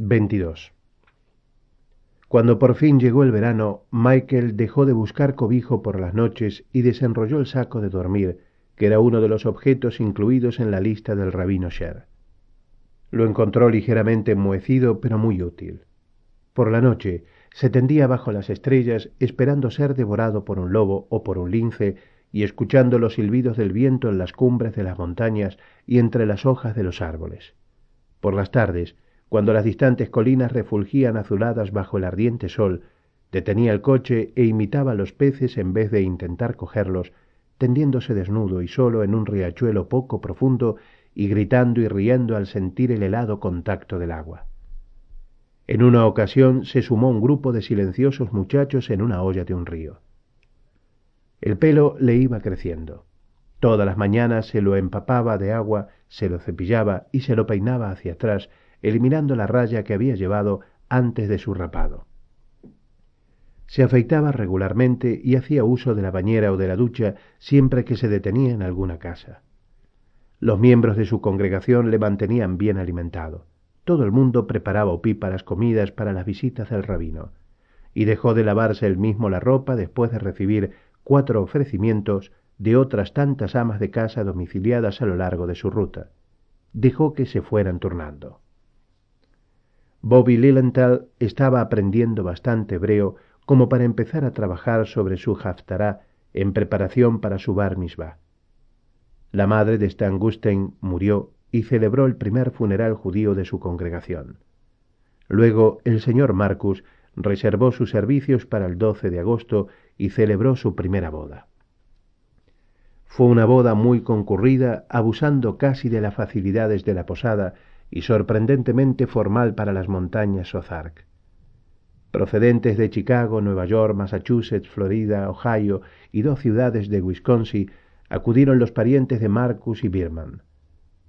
22. Cuando por fin llegó el verano, Michael dejó de buscar cobijo por las noches y desenrolló el saco de dormir, que era uno de los objetos incluidos en la lista del rabino Sher. Lo encontró ligeramente enmohecido, pero muy útil. Por la noche se tendía bajo las estrellas esperando ser devorado por un lobo o por un lince y escuchando los silbidos del viento en las cumbres de las montañas y entre las hojas de los árboles. Por las tardes, cuando las distantes colinas refulgían azuladas bajo el ardiente sol, detenía el coche e imitaba los peces en vez de intentar cogerlos, tendiéndose desnudo y solo en un riachuelo poco profundo y gritando y riendo al sentir el helado contacto del agua. En una ocasión se sumó un grupo de silenciosos muchachos en una olla de un río. El pelo le iba creciendo. Todas las mañanas se lo empapaba de agua, se lo cepillaba y se lo peinaba hacia atrás, eliminando la raya que había llevado antes de su rapado. Se afeitaba regularmente y hacía uso de la bañera o de la ducha siempre que se detenía en alguna casa. Los miembros de su congregación le mantenían bien alimentado. Todo el mundo preparaba opíparas comidas para las visitas del rabino, y dejó de lavarse él mismo la ropa después de recibir cuatro ofrecimientos de otras tantas amas de casa domiciliadas a lo largo de su ruta. Dejó que se fueran turnando. Bobby Lilienthal estaba aprendiendo bastante hebreo como para empezar a trabajar sobre su haftará en preparación para su bar mitzvah. La madre de Stan Gustein murió y celebró el primer funeral judío de su congregación. Luego el señor Marcus reservó sus servicios para el 12 de agosto y celebró su primera boda. Fue una boda muy concurrida, abusando casi de las facilidades de la posada y sorprendentemente formal para las montañas Ozark. Procedentes de Chicago, Nueva York, Massachusetts, Florida, Ohio y dos ciudades de Wisconsin, acudieron los parientes de Marcus y Birman.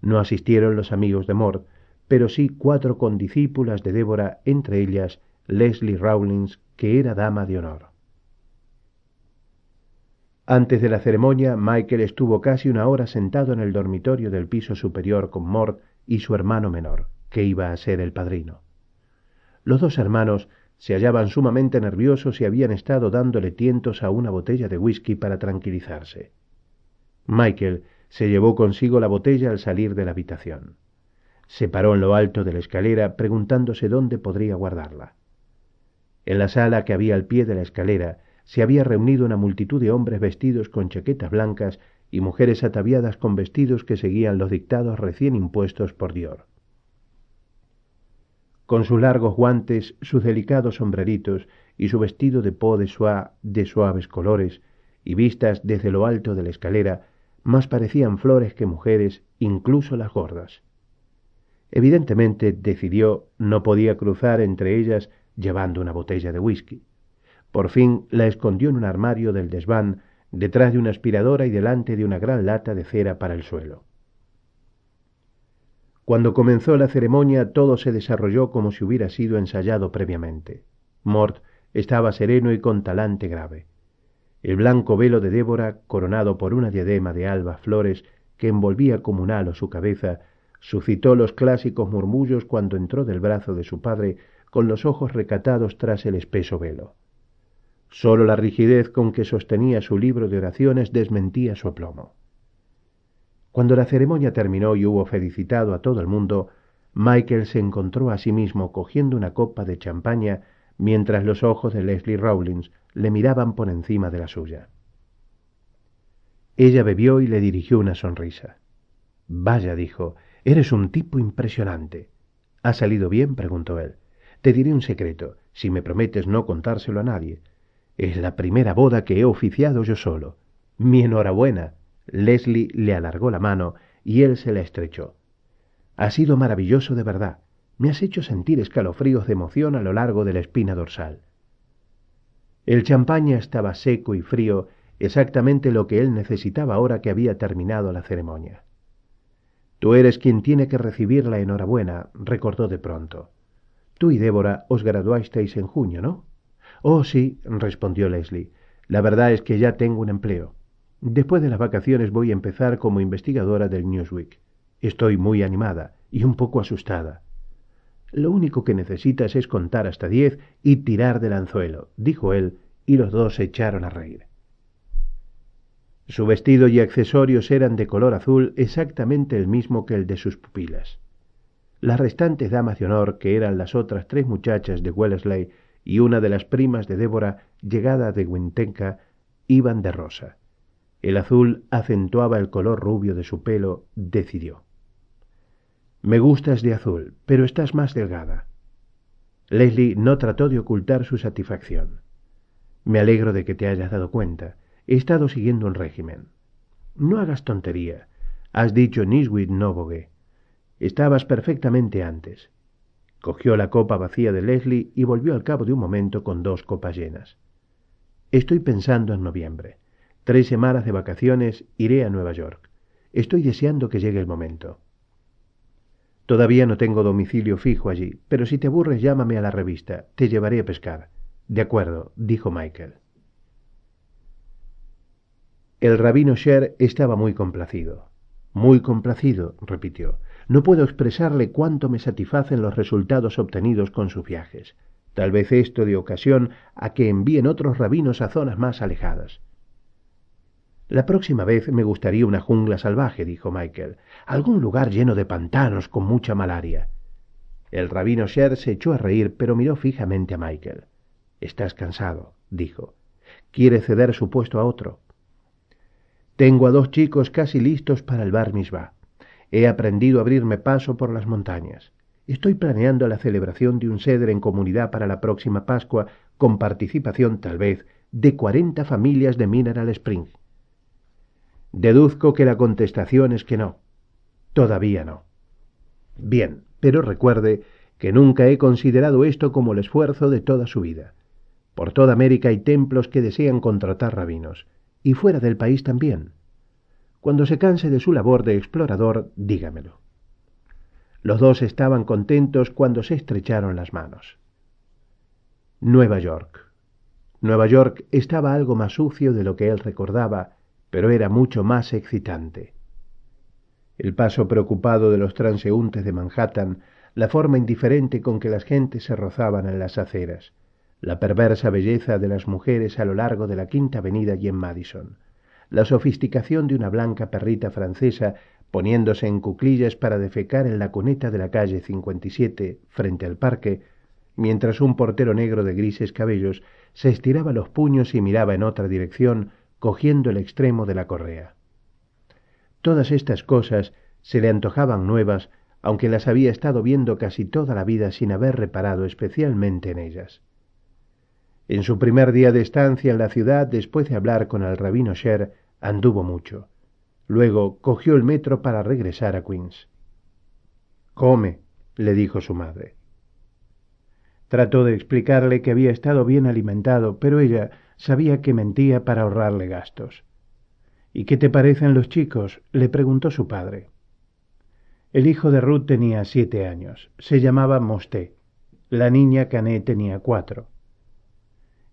No asistieron los amigos de Mort, pero sí cuatro condiscípulas de Débora, entre ellas Leslie Rawlins, que era dama de honor. Antes de la ceremonia, Michael estuvo casi una hora sentado en el dormitorio del piso superior con Mort y su hermano menor, que iba a ser el padrino. Los dos hermanos se hallaban sumamente nerviosos y habían estado dándole tientos a una botella de whisky para tranquilizarse. Michael se llevó consigo la botella al salir de la habitación. Se paró en lo alto de la escalera preguntándose dónde podría guardarla. En la sala que había al pie de la escalera se había reunido una multitud de hombres vestidos con chaquetas blancas y mujeres ataviadas con vestidos que seguían los dictados recién impuestos por Dior. Con sus largos guantes, sus delicados sombreritos y su vestido de po de soie de suaves colores, y vistas desde lo alto de la escalera, más parecían flores que mujeres, incluso las gordas. Evidentemente decidió no podía cruzar entre ellas llevando una botella de whisky. Por fin la escondió en un armario del desván detrás de una aspiradora y delante de una gran lata de cera para el suelo. Cuando comenzó la ceremonia todo se desarrolló como si hubiera sido ensayado previamente. Mort estaba sereno y con talante grave. El blanco velo de Débora, coronado por una diadema de albas flores que envolvía como un halo su cabeza, suscitó los clásicos murmullos cuando entró del brazo de su padre con los ojos recatados tras el espeso velo. Sólo la rigidez con que sostenía su libro de oraciones desmentía su aplomo. Cuando la ceremonia terminó y hubo felicitado a todo el mundo, Michael se encontró a sí mismo cogiendo una copa de champaña mientras los ojos de Leslie Rawlins le miraban por encima de la suya. Ella bebió y le dirigió una sonrisa. Vaya, dijo, eres un tipo impresionante. ¿Ha salido bien? preguntó él. Te diré un secreto, si me prometes no contárselo a nadie. Es la primera boda que he oficiado yo solo. Mi enhorabuena. Leslie le alargó la mano y él se la estrechó. Ha sido maravilloso de verdad. Me has hecho sentir escalofríos de emoción a lo largo de la espina dorsal. El champaña estaba seco y frío, exactamente lo que él necesitaba ahora que había terminado la ceremonia. Tú eres quien tiene que recibir la enhorabuena, recordó de pronto. Tú y Débora os graduasteis en junio, ¿no? Oh, sí, respondió Leslie. La verdad es que ya tengo un empleo. Después de las vacaciones voy a empezar como investigadora del Newsweek. Estoy muy animada y un poco asustada. Lo único que necesitas es contar hasta diez y tirar del anzuelo, dijo él, y los dos se echaron a reír. Su vestido y accesorios eran de color azul exactamente el mismo que el de sus pupilas. Las restantes damas de honor, que eran las otras tres muchachas de Wellesley y una de las primas de Débora, llegada de Wintenka, iban de rosa. El azul acentuaba el color rubio de su pelo, decidió. Me gustas de azul, pero estás más delgada. Leslie no trató de ocultar su satisfacción. Me alegro de que te hayas dado cuenta. He estado siguiendo un régimen. No hagas tontería. Has dicho Niswit Novogue. Estabas perfectamente antes. Cogió la copa vacía de Leslie y volvió al cabo de un momento con dos copas llenas. Estoy pensando en noviembre. Tres semanas de vacaciones iré a Nueva York. Estoy deseando que llegue el momento. Todavía no tengo domicilio fijo allí, pero si te aburres llámame a la revista. Te llevaré a pescar. De acuerdo, dijo Michael. El rabino Sher estaba muy complacido. Muy complacido, repitió. No puedo expresarle cuánto me satisfacen los resultados obtenidos con sus viajes. Tal vez esto de ocasión a que envíen otros rabinos a zonas más alejadas. La próxima vez me gustaría una jungla salvaje, dijo Michael, algún lugar lleno de pantanos con mucha malaria. El rabino Sher se echó a reír, pero miró fijamente a Michael. Estás cansado, dijo. Quiere ceder su puesto a otro. Tengo a dos chicos casi listos para el bar. He aprendido a abrirme paso por las montañas. Estoy planeando la celebración de un ceder en comunidad para la próxima Pascua, con participación, tal vez, de cuarenta familias de Mineral Spring. Deduzco que la contestación es que no. Todavía no. Bien, pero recuerde que nunca he considerado esto como el esfuerzo de toda su vida. Por toda América hay templos que desean contratar rabinos y fuera del país también. Cuando se canse de su labor de explorador, dígamelo. Los dos estaban contentos cuando se estrecharon las manos. Nueva York. Nueva York estaba algo más sucio de lo que él recordaba, pero era mucho más excitante. El paso preocupado de los transeúntes de Manhattan, la forma indiferente con que las gentes se rozaban en las aceras, la perversa belleza de las mujeres a lo largo de la Quinta Avenida y en Madison, la sofisticación de una blanca perrita francesa poniéndose en cuclillas para defecar en la cuneta de la calle 57 frente al parque, mientras un portero negro de grises cabellos se estiraba los puños y miraba en otra dirección cogiendo el extremo de la correa. Todas estas cosas se le antojaban nuevas, aunque las había estado viendo casi toda la vida sin haber reparado especialmente en ellas. En su primer día de estancia en la ciudad, después de hablar con el rabino Sher, anduvo mucho. Luego cogió el metro para regresar a Queens. Come, le dijo su madre. Trató de explicarle que había estado bien alimentado, pero ella sabía que mentía para ahorrarle gastos. ¿Y qué te parecen los chicos? le preguntó su padre. El hijo de Ruth tenía siete años. Se llamaba Mosté. La niña Cané tenía cuatro.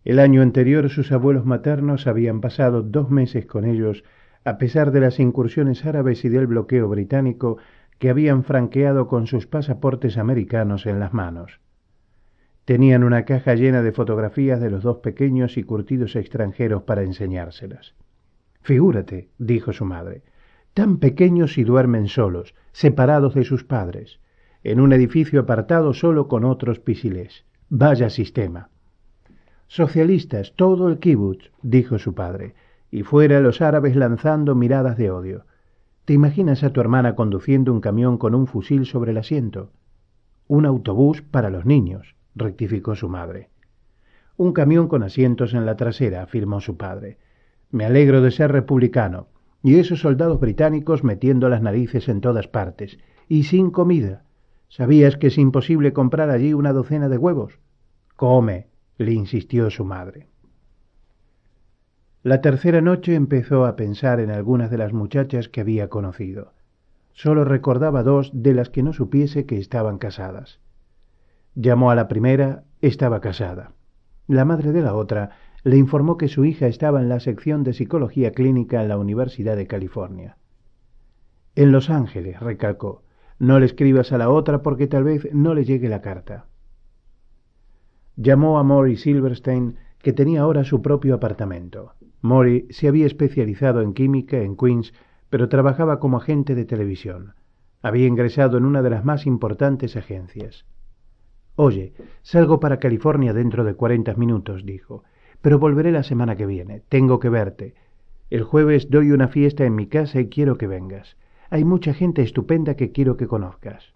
El año anterior sus abuelos maternos habían pasado dos meses con ellos a pesar de las incursiones árabes y del bloqueo británico que habían franqueado con sus pasaportes americanos en las manos. Tenían una caja llena de fotografías de los dos pequeños y curtidos extranjeros para enseñárselas. Figúrate, dijo su madre, tan pequeños y duermen solos, separados de sus padres, en un edificio apartado solo con otros pisilés. Vaya sistema. Socialistas, todo el kibutz, dijo su padre, y fuera los árabes lanzando miradas de odio. ¿Te imaginas a tu hermana conduciendo un camión con un fusil sobre el asiento? Un autobús para los niños, rectificó su madre. Un camión con asientos en la trasera, afirmó su padre. Me alegro de ser republicano. Y esos soldados británicos metiendo las narices en todas partes. Y sin comida. ¿Sabías que es imposible comprar allí una docena de huevos? Come, le insistió su madre. La tercera noche empezó a pensar en algunas de las muchachas que había conocido. Solo recordaba dos de las que no supiese que estaban casadas. Llamó a la primera, estaba casada. La madre de la otra le informó que su hija estaba en la sección de psicología clínica en la Universidad de California. En Los Ángeles, recalcó, no le escribas a la otra porque tal vez no le llegue la carta. Llamó a Maury Silverstein, que tenía ahora su propio apartamento. Maury se había especializado en química en Queens, pero trabajaba como agente de televisión. Había ingresado en una de las más importantes agencias. Oye, salgo para California dentro de cuarenta minutos, dijo, pero volveré la semana que viene. Tengo que verte. El jueves doy una fiesta en mi casa y quiero que vengas. Hay mucha gente estupenda que quiero que conozcas.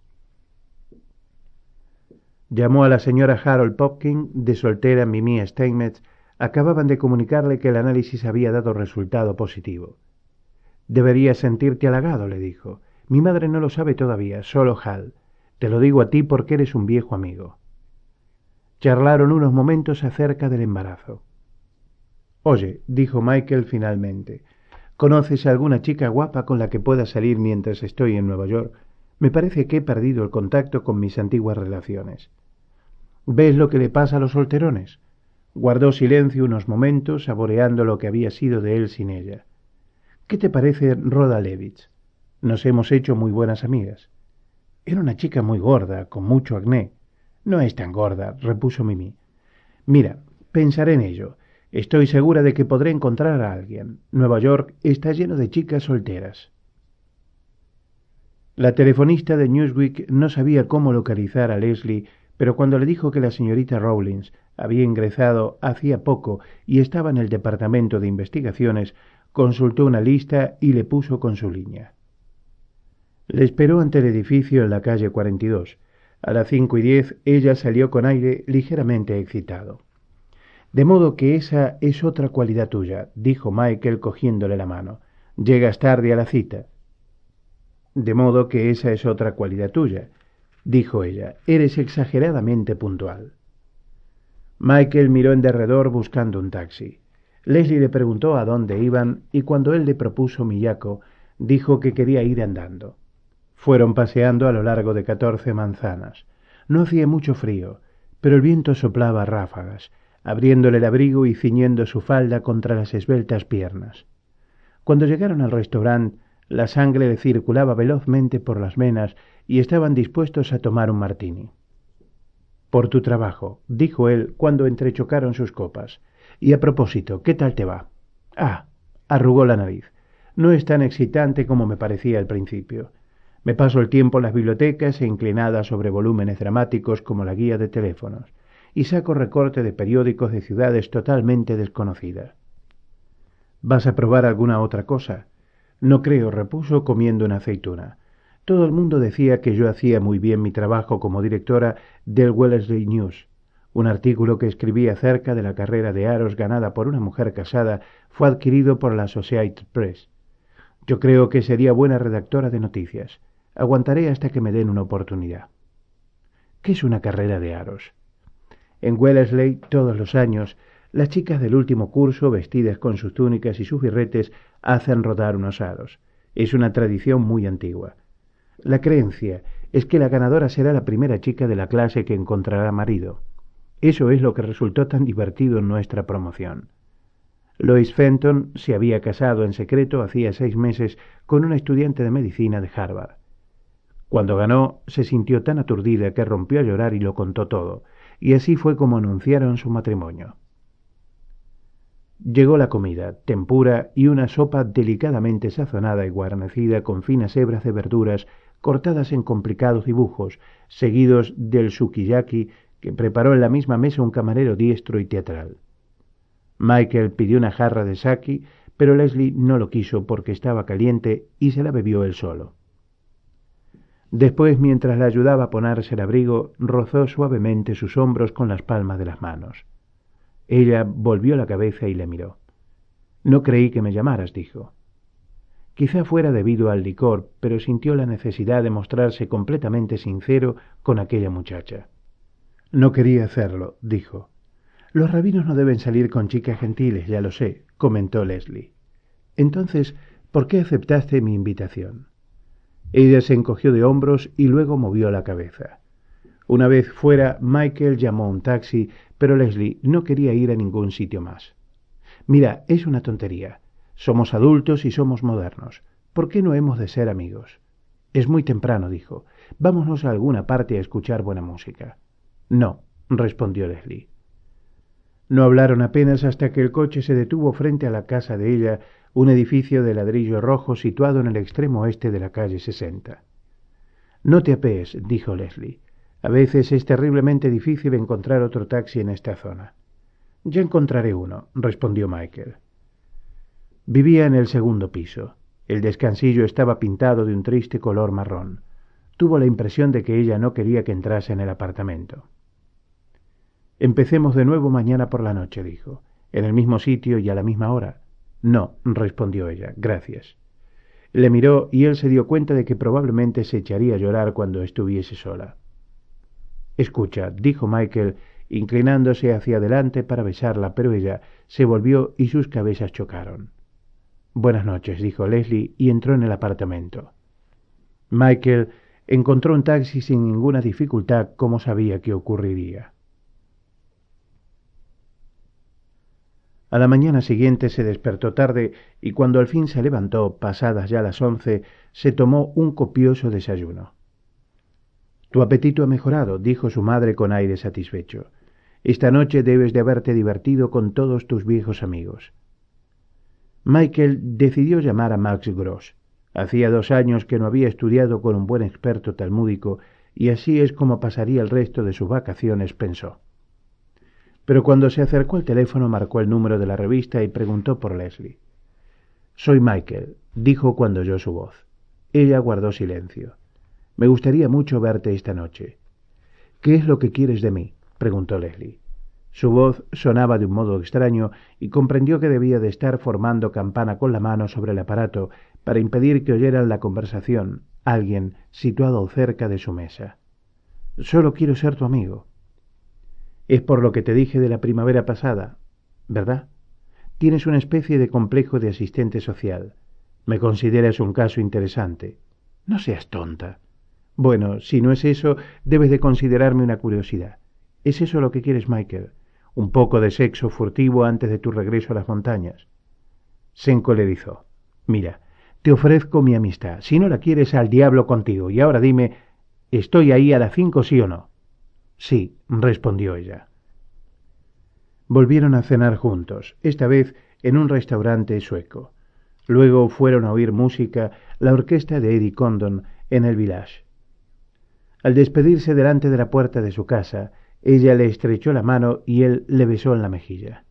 Llamó a la señora Harold Popkin, de soltera Mimi Steinmetz. Acababan de comunicarle que el análisis había dado resultado positivo. Deberías sentirte halagado, le dijo. Mi madre no lo sabe todavía, solo Hal. Te lo digo a ti porque eres un viejo amigo. Charlaron unos momentos acerca del embarazo. Oye, dijo Michael finalmente, ¿conoces a alguna chica guapa con la que pueda salir mientras estoy en Nueva York? Me parece que he perdido el contacto con mis antiguas relaciones. ¿Ves lo que le pasa a los solterones? Guardó silencio unos momentos, saboreando lo que había sido de él sin ella. ¿Qué te parece Rhoda Levitz? Nos hemos hecho muy buenas amigas. Era una chica muy gorda, con mucho acné. No es tan gorda, repuso Mimi. Mira, pensaré en ello. Estoy segura de que podré encontrar a alguien. Nueva York está lleno de chicas solteras. La telefonista de Newsweek no sabía cómo localizar a Leslie, pero cuando le dijo que la señorita Rawlins había ingresado hacía poco y estaba en el departamento de investigaciones, consultó una lista y le puso con su línea. Le esperó ante el edificio en la calle 42. A las cinco y diez ella salió con aire ligeramente excitado. De modo que esa es otra cualidad tuya, dijo Michael cogiéndole la mano. Llegas tarde a la cita. De modo que esa es otra cualidad tuya, dijo ella. Eres exageradamente puntual. Michael miró en derredor buscando un taxi. Leslie le preguntó a dónde iban y cuando él le propuso Miyako, dijo que quería ir andando. Fueron paseando a lo largo de catorce manzanas. No hacía mucho frío, pero el viento soplaba ráfagas, abriéndole el abrigo y ciñendo su falda contra las esbeltas piernas. Cuando llegaron al restaurante, la sangre le circulaba velozmente por las venas y estaban dispuestos a tomar un martini. Por tu trabajo, dijo él cuando entrechocaron sus copas. Y a propósito, ¿qué tal te va? Ah, arrugó la nariz. No es tan excitante como me parecía al principio. Me paso el tiempo en las bibliotecas e inclinada sobre volúmenes dramáticos como la guía de teléfonos, y saco recorte de periódicos de ciudades totalmente desconocidas. ¿Vas a probar alguna otra cosa? No creo, repuso comiendo una aceituna. Todo el mundo decía que yo hacía muy bien mi trabajo como directora del Wellesley News, un artículo que escribí acerca de la carrera de aros ganada por una mujer casada fue adquirido por la Associated Press. Yo creo que sería buena redactora de noticias. Aguantaré hasta que me den una oportunidad. ¿Qué es una carrera de aros? En Wellesley, todos los años, las chicas del último curso, vestidas con sus túnicas y sus birretes, hacen rodar unos aros. Es una tradición muy antigua. La creencia es que la ganadora será la primera chica de la clase que encontrará marido. Eso es lo que resultó tan divertido en nuestra promoción. Lois Fenton se había casado en secreto hacía seis meses con una estudiante de medicina de Harvard. Cuando ganó, se sintió tan aturdida que rompió a llorar y lo contó todo, y así fue como anunciaron su matrimonio. Llegó la comida, tempura y una sopa delicadamente sazonada y guarnecida con finas hebras de verduras cortadas en complicados dibujos, seguidos del sukiyaki que preparó en la misma mesa un camarero diestro y teatral. Michael pidió una jarra de saki, pero Leslie no lo quiso porque estaba caliente y se la bebió él solo. Después, mientras la ayudaba a ponerse el abrigo, rozó suavemente sus hombros con las palmas de las manos. Ella volvió la cabeza y le miró. No creí que me llamaras, dijo. Quizá fuera debido al licor, pero sintió la necesidad de mostrarse completamente sincero con aquella muchacha. No quería hacerlo, dijo. Los rabinos no deben salir con chicas gentiles, ya lo sé, comentó Leslie. Entonces, ¿por qué aceptaste mi invitación? Ella se encogió de hombros y luego movió la cabeza. Una vez fuera, Michael llamó un taxi, pero Leslie no quería ir a ningún sitio más. Mira, es una tontería. Somos adultos y somos modernos. ¿Por qué no hemos de ser amigos? Es muy temprano, dijo. Vámonos a alguna parte a escuchar buena música. No, respondió Leslie. No hablaron apenas hasta que el coche se detuvo frente a la casa de ella, un edificio de ladrillo rojo situado en el extremo oeste de la calle 60. No te apees, dijo Leslie. A veces es terriblemente difícil encontrar otro taxi en esta zona. Ya encontraré uno, respondió Michael. Vivía en el segundo piso. El descansillo estaba pintado de un triste color marrón. Tuvo la impresión de que ella no quería que entrase en el apartamento. Empecemos de nuevo mañana por la noche, dijo. ¿En el mismo sitio y a la misma hora? No, respondió ella, gracias. Le miró y él se dio cuenta de que probablemente se echaría a llorar cuando estuviese sola. Escucha, dijo Michael, inclinándose hacia adelante para besarla, pero ella se volvió y sus cabezas chocaron. Buenas noches, dijo Leslie y entró en el apartamento. Michael encontró un taxi sin ninguna dificultad como sabía que ocurriría. A la mañana siguiente se despertó tarde y cuando al fin se levantó, pasadas ya las once, se tomó un copioso desayuno. Tu apetito ha mejorado, dijo su madre con aire satisfecho. Esta noche debes de haberte divertido con todos tus viejos amigos. Michael decidió llamar a Max Gross. Hacía dos años que no había estudiado con un buen experto talmúdico y así es como pasaría el resto de sus vacaciones, pensó. Pero cuando se acercó al teléfono marcó el número de la revista y preguntó por Leslie. Soy Michael, dijo cuando oyó su voz. Ella guardó silencio. Me gustaría mucho verte esta noche. ¿Qué es lo que quieres de mí? preguntó Leslie. Su voz sonaba de un modo extraño y comprendió que debía de estar formando campana con la mano sobre el aparato para impedir que oyeran la conversación alguien situado cerca de su mesa. Solo quiero ser tu amigo. Es por lo que te dije de la primavera pasada, ¿verdad? Tienes una especie de complejo de asistente social. Me consideras un caso interesante. No seas tonta. Bueno, si no es eso, debes de considerarme una curiosidad. ¿Es eso lo que quieres, Michael? un poco de sexo furtivo antes de tu regreso a las montañas. Se encolerizó. Mira, te ofrezco mi amistad. Si no la quieres, al diablo contigo. Y ahora dime, ¿estoy ahí a las cinco, sí o no? Sí, respondió ella. Volvieron a cenar juntos, esta vez en un restaurante sueco. Luego fueron a oír música la orquesta de Eddie Condon en el village. Al despedirse delante de la puerta de su casa, ella le estrechó la mano y él le besó en la mejilla.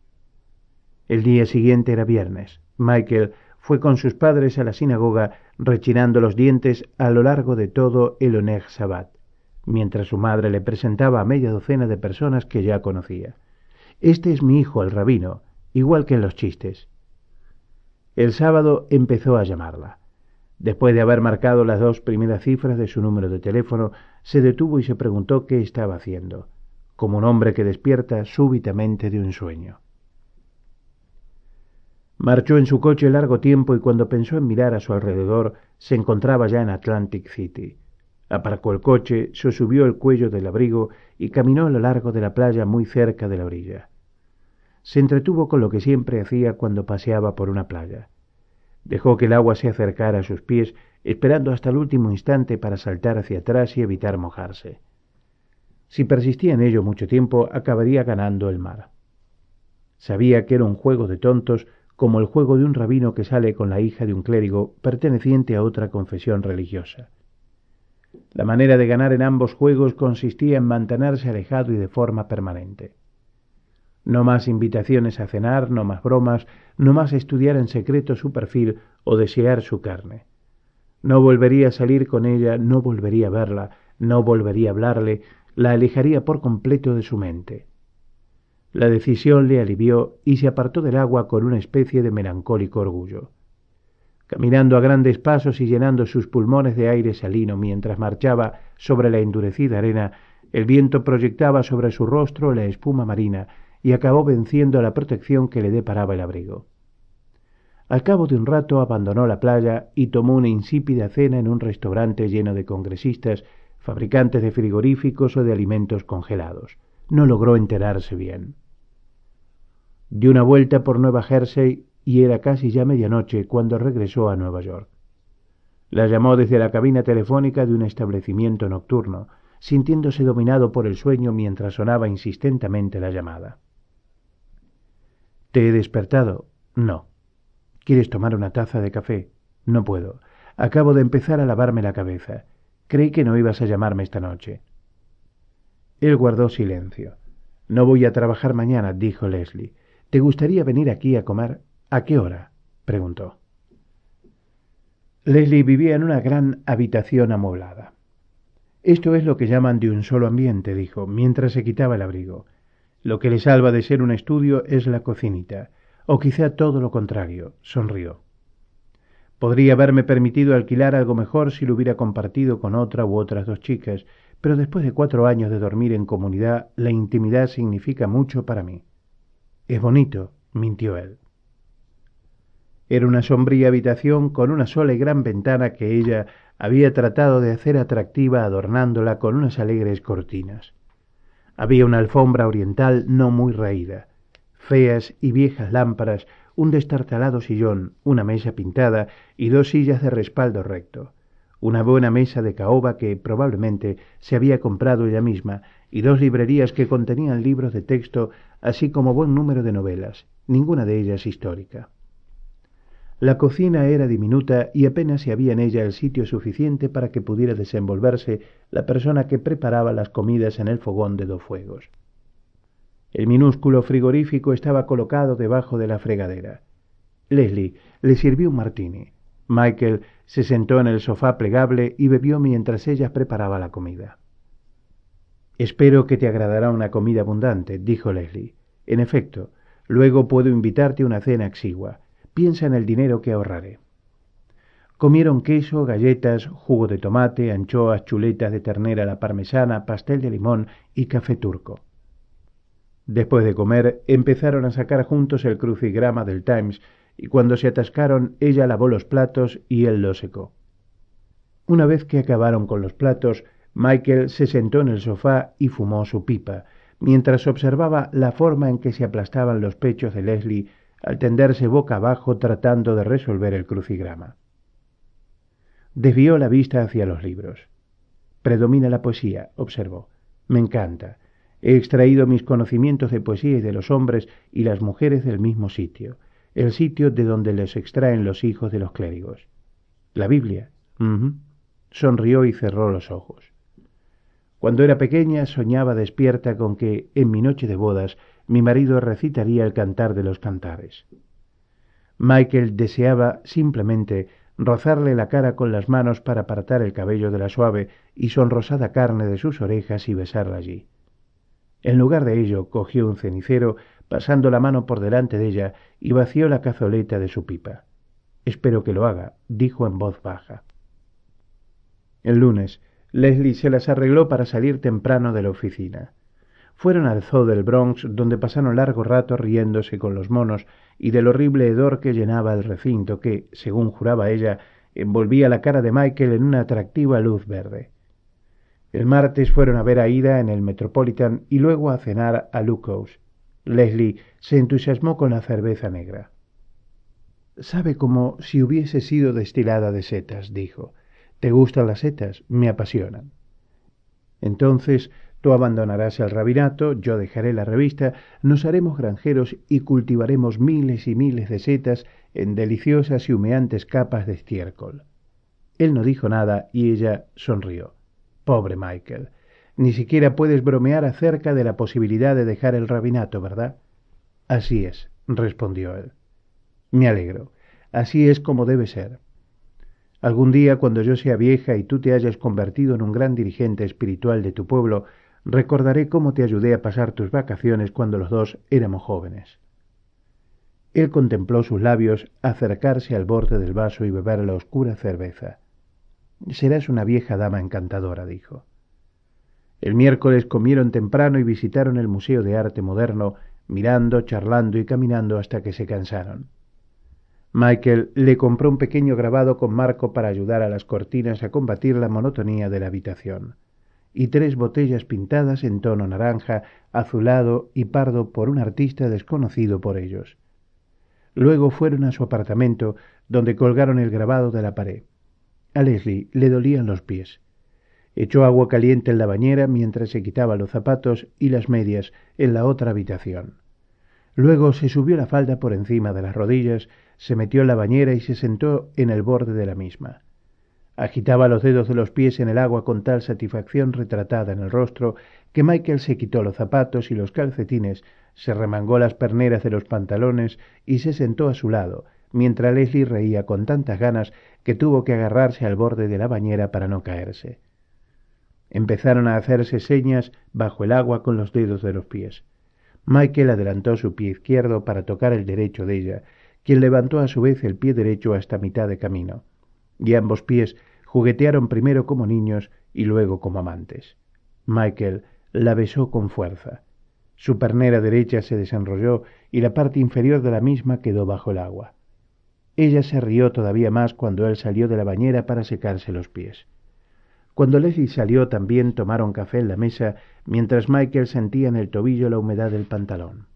El día siguiente era viernes. Michael fue con sus padres a la sinagoga rechinando los dientes a lo largo de todo el Oneg Sabbat, mientras su madre le presentaba a media docena de personas que ya conocía. Este es mi hijo, el rabino, igual que en los chistes. El sábado empezó a llamarla. Después de haber marcado las dos primeras cifras de su número de teléfono, se detuvo y se preguntó qué estaba haciendo como un hombre que despierta súbitamente de un sueño. Marchó en su coche largo tiempo y cuando pensó en mirar a su alrededor se encontraba ya en Atlantic City. Aparcó el coche, se subió el cuello del abrigo y caminó a lo largo de la playa muy cerca de la orilla. Se entretuvo con lo que siempre hacía cuando paseaba por una playa. Dejó que el agua se acercara a sus pies, esperando hasta el último instante para saltar hacia atrás y evitar mojarse. Si persistía en ello mucho tiempo, acabaría ganando el mar. Sabía que era un juego de tontos como el juego de un rabino que sale con la hija de un clérigo perteneciente a otra confesión religiosa. La manera de ganar en ambos juegos consistía en mantenerse alejado y de forma permanente. No más invitaciones a cenar, no más bromas, no más estudiar en secreto su perfil o desear su carne. No volvería a salir con ella, no volvería a verla, no volvería a hablarle, la alejaría por completo de su mente. La decisión le alivió y se apartó del agua con una especie de melancólico orgullo. caminando a grandes pasos y llenando sus pulmones de aire salino mientras marchaba sobre la endurecida arena, el viento proyectaba sobre su rostro la espuma marina y acabó venciendo la protección que le deparaba el abrigo. Al cabo de un rato abandonó la playa y tomó una insípida cena en un restaurante lleno de congresistas, fabricantes de frigoríficos o de alimentos congelados. No logró enterarse bien. Dio una vuelta por Nueva Jersey y era casi ya medianoche cuando regresó a Nueva York. La llamó desde la cabina telefónica de un establecimiento nocturno, sintiéndose dominado por el sueño mientras sonaba insistentemente la llamada. ¿Te he despertado? No. ¿Quieres tomar una taza de café? No puedo. Acabo de empezar a lavarme la cabeza. Creí que no ibas a llamarme esta noche. Él guardó silencio. No voy a trabajar mañana, dijo Leslie. ¿Te gustaría venir aquí a comer? ¿A qué hora? preguntó. Leslie vivía en una gran habitación amoblada. Esto es lo que llaman de un solo ambiente, dijo, mientras se quitaba el abrigo. Lo que le salva de ser un estudio es la cocinita, o quizá todo lo contrario, sonrió. Podría haberme permitido alquilar algo mejor si lo hubiera compartido con otra u otras dos chicas, pero después de cuatro años de dormir en comunidad, la intimidad significa mucho para mí. Es bonito, mintió él. Era una sombría habitación con una sola y gran ventana que ella había tratado de hacer atractiva adornándola con unas alegres cortinas. Había una alfombra oriental no muy raída, feas y viejas lámparas, un destartalado sillón, una mesa pintada y dos sillas de respaldo recto, una buena mesa de caoba que probablemente se había comprado ella misma y dos librerías que contenían libros de texto así como buen número de novelas, ninguna de ellas histórica. La cocina era diminuta y apenas se había en ella el sitio suficiente para que pudiera desenvolverse la persona que preparaba las comidas en el fogón de dos fuegos. El minúsculo frigorífico estaba colocado debajo de la fregadera. Leslie le sirvió un martini. Michael se sentó en el sofá plegable y bebió mientras ella preparaba la comida. Espero que te agradará una comida abundante, dijo Leslie. En efecto, luego puedo invitarte a una cena exigua piensa en el dinero que ahorraré. Comieron queso, galletas, jugo de tomate, anchoas, chuletas de ternera a la parmesana, pastel de limón y café turco. Después de comer, empezaron a sacar juntos el crucigrama del Times, y cuando se atascaron, ella lavó los platos y él los secó. Una vez que acabaron con los platos, Michael se sentó en el sofá y fumó su pipa, mientras observaba la forma en que se aplastaban los pechos de Leslie al tenderse boca abajo tratando de resolver el crucigrama. Desvió la vista hacia los libros. Predomina la poesía, observó. Me encanta. He extraído mis conocimientos de poesía y de los hombres y las mujeres del mismo sitio, el sitio de donde les extraen los hijos de los clérigos. La Biblia. Sonrió y cerró los ojos. Cuando era pequeña soñaba despierta con que, en mi noche de bodas, mi marido recitaría el cantar de los cantares. Michael deseaba simplemente rozarle la cara con las manos para apartar el cabello de la suave y sonrosada carne de sus orejas y besarla allí. En lugar de ello, cogió un cenicero, pasando la mano por delante de ella, y vació la cazoleta de su pipa. Espero que lo haga, dijo en voz baja. El lunes, Leslie se las arregló para salir temprano de la oficina. Fueron al zoo del Bronx, donde pasaron largo rato riéndose con los monos y del horrible hedor que llenaba el recinto que, según juraba ella, envolvía la cara de Michael en una atractiva luz verde. El martes fueron a ver a Ida en el Metropolitan y luego a cenar a Lucas. Leslie se entusiasmó con la cerveza negra. Sabe como si hubiese sido destilada de setas, dijo. ¿Te gustan las setas? Me apasionan. Entonces Tú abandonarás el rabinato, yo dejaré la revista, nos haremos granjeros y cultivaremos miles y miles de setas en deliciosas y humeantes capas de estiércol. Él no dijo nada y ella sonrió. Pobre Michael. Ni siquiera puedes bromear acerca de la posibilidad de dejar el rabinato, ¿verdad? Así es, respondió él. Me alegro. Así es como debe ser. Algún día, cuando yo sea vieja y tú te hayas convertido en un gran dirigente espiritual de tu pueblo, Recordaré cómo te ayudé a pasar tus vacaciones cuando los dos éramos jóvenes. Él contempló sus labios acercarse al borde del vaso y beber la oscura cerveza. Serás una vieja dama encantadora, dijo. El miércoles comieron temprano y visitaron el Museo de Arte Moderno, mirando, charlando y caminando hasta que se cansaron. Michael le compró un pequeño grabado con marco para ayudar a las cortinas a combatir la monotonía de la habitación, y tres botellas pintadas en tono naranja, azulado y pardo por un artista desconocido por ellos. Luego fueron a su apartamento, donde colgaron el grabado de la pared. A Leslie le dolían los pies. Echó agua caliente en la bañera mientras se quitaba los zapatos y las medias en la otra habitación. Luego se subió la falda por encima de las rodillas, se metió en la bañera y se sentó en el borde de la misma. Agitaba los dedos de los pies en el agua con tal satisfacción retratada en el rostro que Michael se quitó los zapatos y los calcetines, se remangó las perneras de los pantalones y se sentó a su lado, mientras Leslie reía con tantas ganas que tuvo que agarrarse al borde de la bañera para no caerse. Empezaron a hacerse señas bajo el agua con los dedos de los pies. Michael adelantó su pie izquierdo para tocar el derecho de ella, quien levantó a su vez el pie derecho hasta mitad de camino, y ambos pies juguetearon primero como niños y luego como amantes. Michael la besó con fuerza. Su pernera derecha se desenrolló y la parte inferior de la misma quedó bajo el agua. Ella se rió todavía más cuando él salió de la bañera para secarse los pies. Cuando Leslie salió también tomaron café en la mesa, mientras Michael sentía en el tobillo la humedad del pantalón.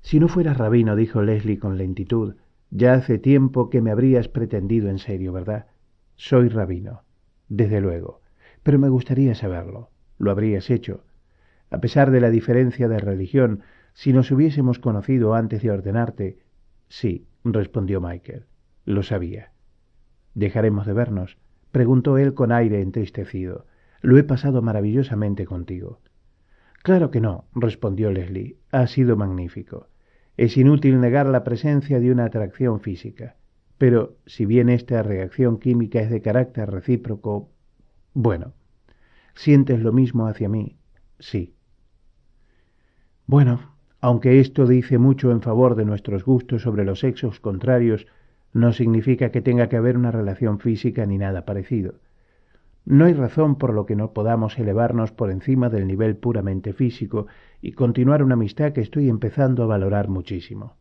Si no fueras rabino, dijo Leslie con lentitud, ya hace tiempo que me habrías pretendido en serio, ¿verdad? Soy rabino, desde luego, pero me gustaría saberlo. Lo habrías hecho. A pesar de la diferencia de religión, si nos hubiésemos conocido antes de ordenarte. Sí, respondió Michael. Lo sabía. ¿Dejaremos de vernos? preguntó él con aire entristecido. Lo he pasado maravillosamente contigo. Claro que no, respondió Leslie. Ha sido magnífico. Es inútil negar la presencia de una atracción física. Pero si bien esta reacción química es de carácter recíproco, bueno, ¿sientes lo mismo hacia mí? Sí. Bueno, aunque esto dice mucho en favor de nuestros gustos sobre los sexos contrarios, no significa que tenga que haber una relación física ni nada parecido. No hay razón por lo que no podamos elevarnos por encima del nivel puramente físico y continuar una amistad que estoy empezando a valorar muchísimo.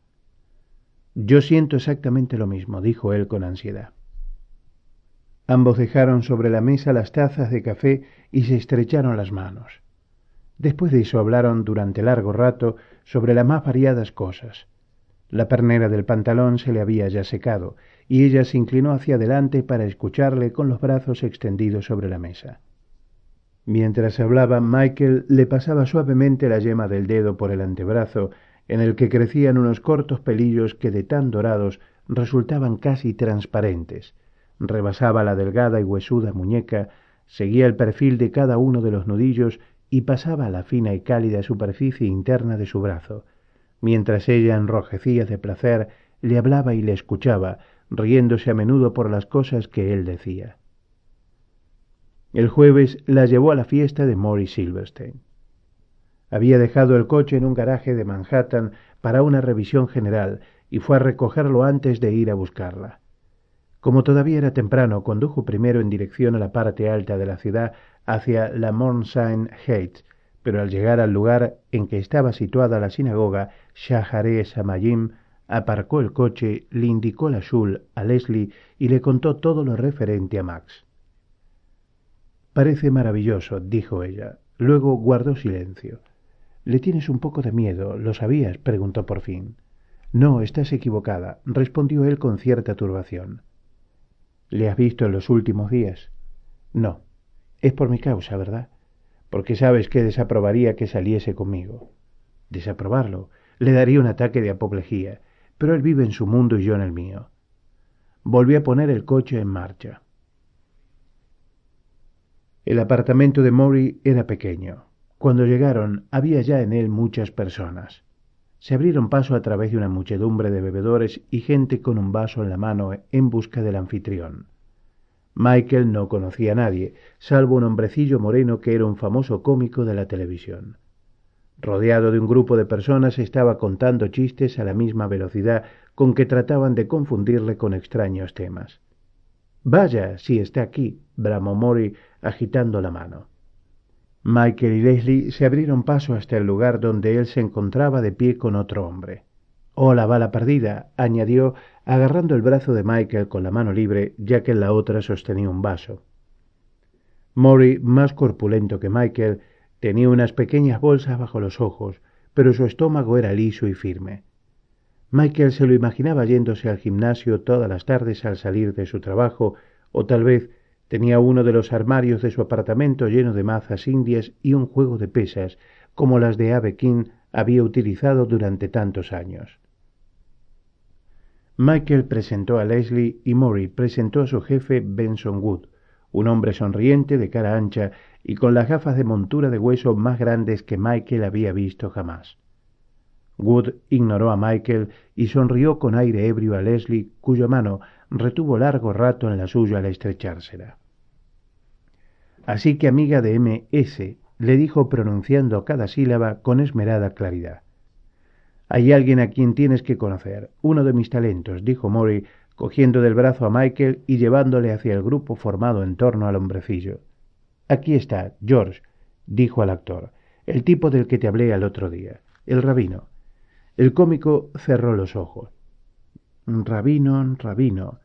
Yo siento exactamente lo mismo, dijo él con ansiedad. Ambos dejaron sobre la mesa las tazas de café y se estrecharon las manos. Después de eso hablaron durante largo rato sobre las más variadas cosas la pernera del pantalón se le había ya secado, y ella se inclinó hacia adelante para escucharle con los brazos extendidos sobre la mesa. Mientras hablaba, Michael le pasaba suavemente la yema del dedo por el antebrazo, en el que crecían unos cortos pelillos que de tan dorados resultaban casi transparentes. Rebasaba la delgada y huesuda muñeca, seguía el perfil de cada uno de los nudillos y pasaba la fina y cálida superficie interna de su brazo, Mientras ella, enrojecía de placer, le hablaba y le escuchaba, riéndose a menudo por las cosas que él decía. El jueves la llevó a la fiesta de Morris Silverstein. Había dejado el coche en un garaje de Manhattan para una revisión general y fue a recogerlo antes de ir a buscarla. Como todavía era temprano, condujo primero en dirección a la parte alta de la ciudad hacia la Mornside Heights, pero al llegar al lugar en que estaba situada la sinagoga, Shaharé Samayim aparcó el coche, le indicó la shul a Leslie y le contó todo lo referente a Max. Parece maravilloso, dijo ella. Luego guardó silencio. Le tienes un poco de miedo, ¿lo sabías? preguntó por fin. No, estás equivocada, respondió él con cierta turbación. ¿Le has visto en los últimos días? No. Es por mi causa, ¿verdad? porque sabes que desaprobaría que saliese conmigo. Desaprobarlo le daría un ataque de apoplejía, pero él vive en su mundo y yo en el mío. Volví a poner el coche en marcha. El apartamento de Maury era pequeño. Cuando llegaron había ya en él muchas personas. Se abrieron paso a través de una muchedumbre de bebedores y gente con un vaso en la mano en busca del anfitrión. Michael no conocía a nadie, salvo un hombrecillo moreno que era un famoso cómico de la televisión. Rodeado de un grupo de personas, estaba contando chistes a la misma velocidad con que trataban de confundirle con extraños temas. Vaya, si está aquí, bramó Mori agitando la mano. Michael y Leslie se abrieron paso hasta el lugar donde él se encontraba de pie con otro hombre. Hola, bala perdida, añadió, agarrando el brazo de Michael con la mano libre, ya que en la otra sostenía un vaso. Mori, más corpulento que Michael, tenía unas pequeñas bolsas bajo los ojos, pero su estómago era liso y firme. Michael se lo imaginaba yéndose al gimnasio todas las tardes al salir de su trabajo, o tal vez tenía uno de los armarios de su apartamento lleno de mazas indias y un juego de pesas, como las de Abe King había utilizado durante tantos años. Michael presentó a Leslie y Maury presentó a su jefe Benson Wood, un hombre sonriente de cara ancha y con las gafas de montura de hueso más grandes que Michael había visto jamás. Wood ignoró a Michael y sonrió con aire ebrio a Leslie, cuya mano retuvo largo rato en la suya al estrechársela. Así que amiga de M.S., le dijo pronunciando cada sílaba con esmerada claridad. Hay alguien a quien tienes que conocer, uno de mis talentos, dijo Mori, cogiendo del brazo a Michael y llevándole hacia el grupo formado en torno al hombrecillo. Aquí está, George, dijo al actor, el tipo del que te hablé al otro día, el rabino. El cómico cerró los ojos. Rabino, rabino.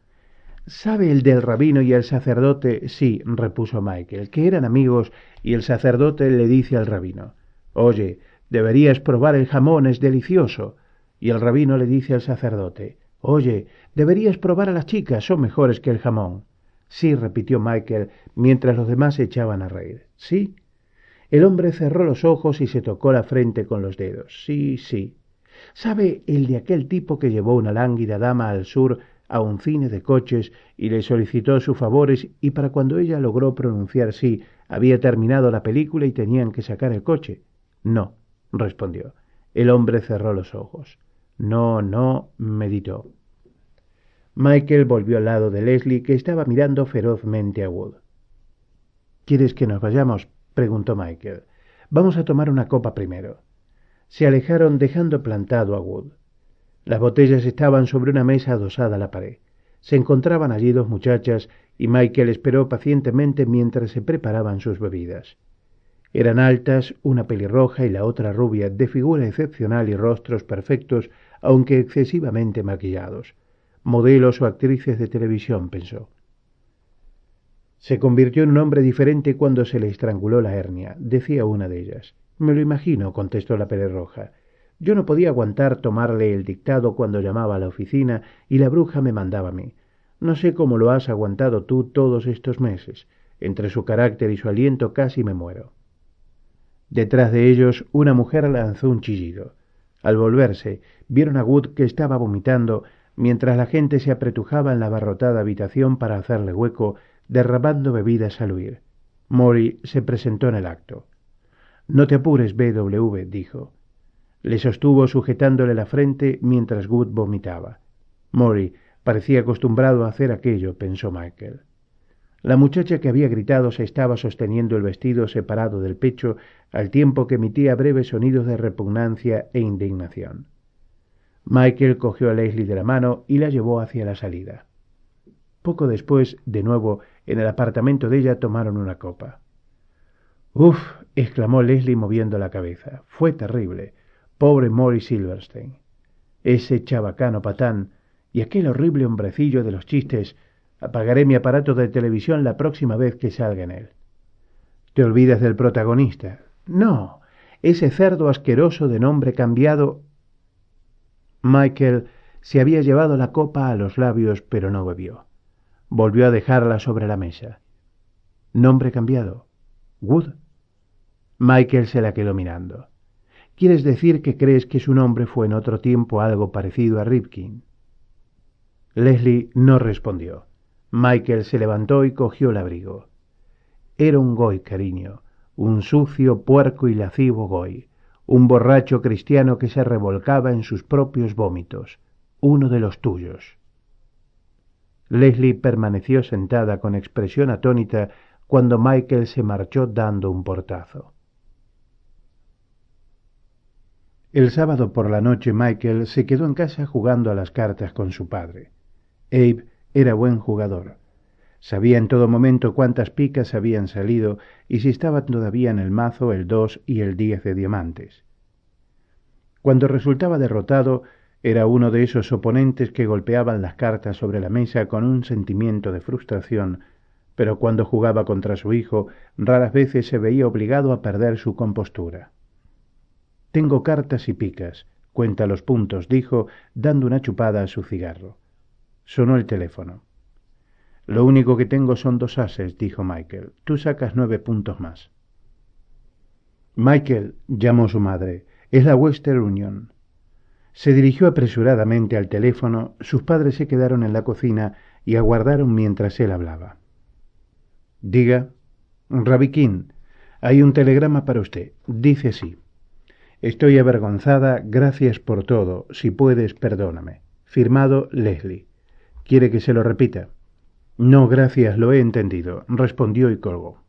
¿Sabe el del rabino y el sacerdote? Sí, repuso Michael, que eran amigos y el sacerdote le dice al rabino, Oye, deberías probar el jamón, es delicioso. Y el rabino le dice al sacerdote, Oye, deberías probar a las chicas, son mejores que el jamón. Sí, repitió Michael, mientras los demás se echaban a reír. Sí. El hombre cerró los ojos y se tocó la frente con los dedos. Sí, sí. ¿Sabe el de aquel tipo que llevó una lánguida dama al sur a un cine de coches y le solicitó sus favores y para cuando ella logró pronunciar sí, había terminado la película y tenían que sacar el coche? No, respondió. El hombre cerró los ojos. No, no, meditó. Michael volvió al lado de Leslie, que estaba mirando ferozmente a Wood. ¿Quieres que nos vayamos? preguntó Michael. Vamos a tomar una copa primero se alejaron dejando plantado a Wood. Las botellas estaban sobre una mesa adosada a la pared. Se encontraban allí dos muchachas y Michael esperó pacientemente mientras se preparaban sus bebidas. Eran altas, una pelirroja y la otra rubia, de figura excepcional y rostros perfectos, aunque excesivamente maquillados. Modelos o actrices de televisión, pensó. Se convirtió en un hombre diferente cuando se le estranguló la hernia, decía una de ellas. Me lo imagino, contestó la pelirroja. Yo no podía aguantar tomarle el dictado cuando llamaba a la oficina y la bruja me mandaba a mí. No sé cómo lo has aguantado tú todos estos meses. Entre su carácter y su aliento casi me muero. Detrás de ellos una mujer lanzó un chillido. Al volverse, vieron a Wood que estaba vomitando mientras la gente se apretujaba en la abarrotada habitación para hacerle hueco, derramando bebidas al huir. Mori se presentó en el acto. No te apures, B.W., dijo. Le sostuvo sujetándole la frente mientras Good vomitaba. Mori parecía acostumbrado a hacer aquello, pensó Michael. La muchacha que había gritado se estaba sosteniendo el vestido separado del pecho al tiempo que emitía breves sonidos de repugnancia e indignación. Michael cogió a Leslie de la mano y la llevó hacia la salida. Poco después, de nuevo, en el apartamento de ella tomaron una copa. Uf, exclamó Leslie moviendo la cabeza. Fue terrible. Pobre Maury Silverstein. Ese chabacano patán y aquel horrible hombrecillo de los chistes. Apagaré mi aparato de televisión la próxima vez que salga en él. ¿Te olvidas del protagonista? No, ese cerdo asqueroso de nombre cambiado. Michael se había llevado la copa a los labios, pero no bebió. Volvió a dejarla sobre la mesa. Nombre cambiado. Wood. Michael se la quedó mirando. ¿Quieres decir que crees que su nombre fue en otro tiempo algo parecido a Ripkin? Leslie no respondió. Michael se levantó y cogió el abrigo. Era un goy, cariño, un sucio, puerco y lascivo goy, un borracho cristiano que se revolcaba en sus propios vómitos, uno de los tuyos. Leslie permaneció sentada con expresión atónita cuando Michael se marchó dando un portazo. El sábado por la noche Michael se quedó en casa jugando a las cartas con su padre. Abe era buen jugador. Sabía en todo momento cuántas picas habían salido y si estaban todavía en el mazo el 2 y el 10 de diamantes. Cuando resultaba derrotado, era uno de esos oponentes que golpeaban las cartas sobre la mesa con un sentimiento de frustración, pero cuando jugaba contra su hijo, raras veces se veía obligado a perder su compostura. Tengo cartas y picas, cuenta los puntos, dijo, dando una chupada a su cigarro. Sonó el teléfono. Lo único que tengo son dos ases, dijo Michael. Tú sacas nueve puntos más. Michael, llamó su madre, es la Western Union. Se dirigió apresuradamente al teléfono, sus padres se quedaron en la cocina y aguardaron mientras él hablaba. Diga, Rabiquín, hay un telegrama para usted. Dice así. Estoy avergonzada, gracias por todo, si puedes, perdóname. Firmado Leslie. ¿Quiere que se lo repita? No, gracias, lo he entendido, respondió y colgó.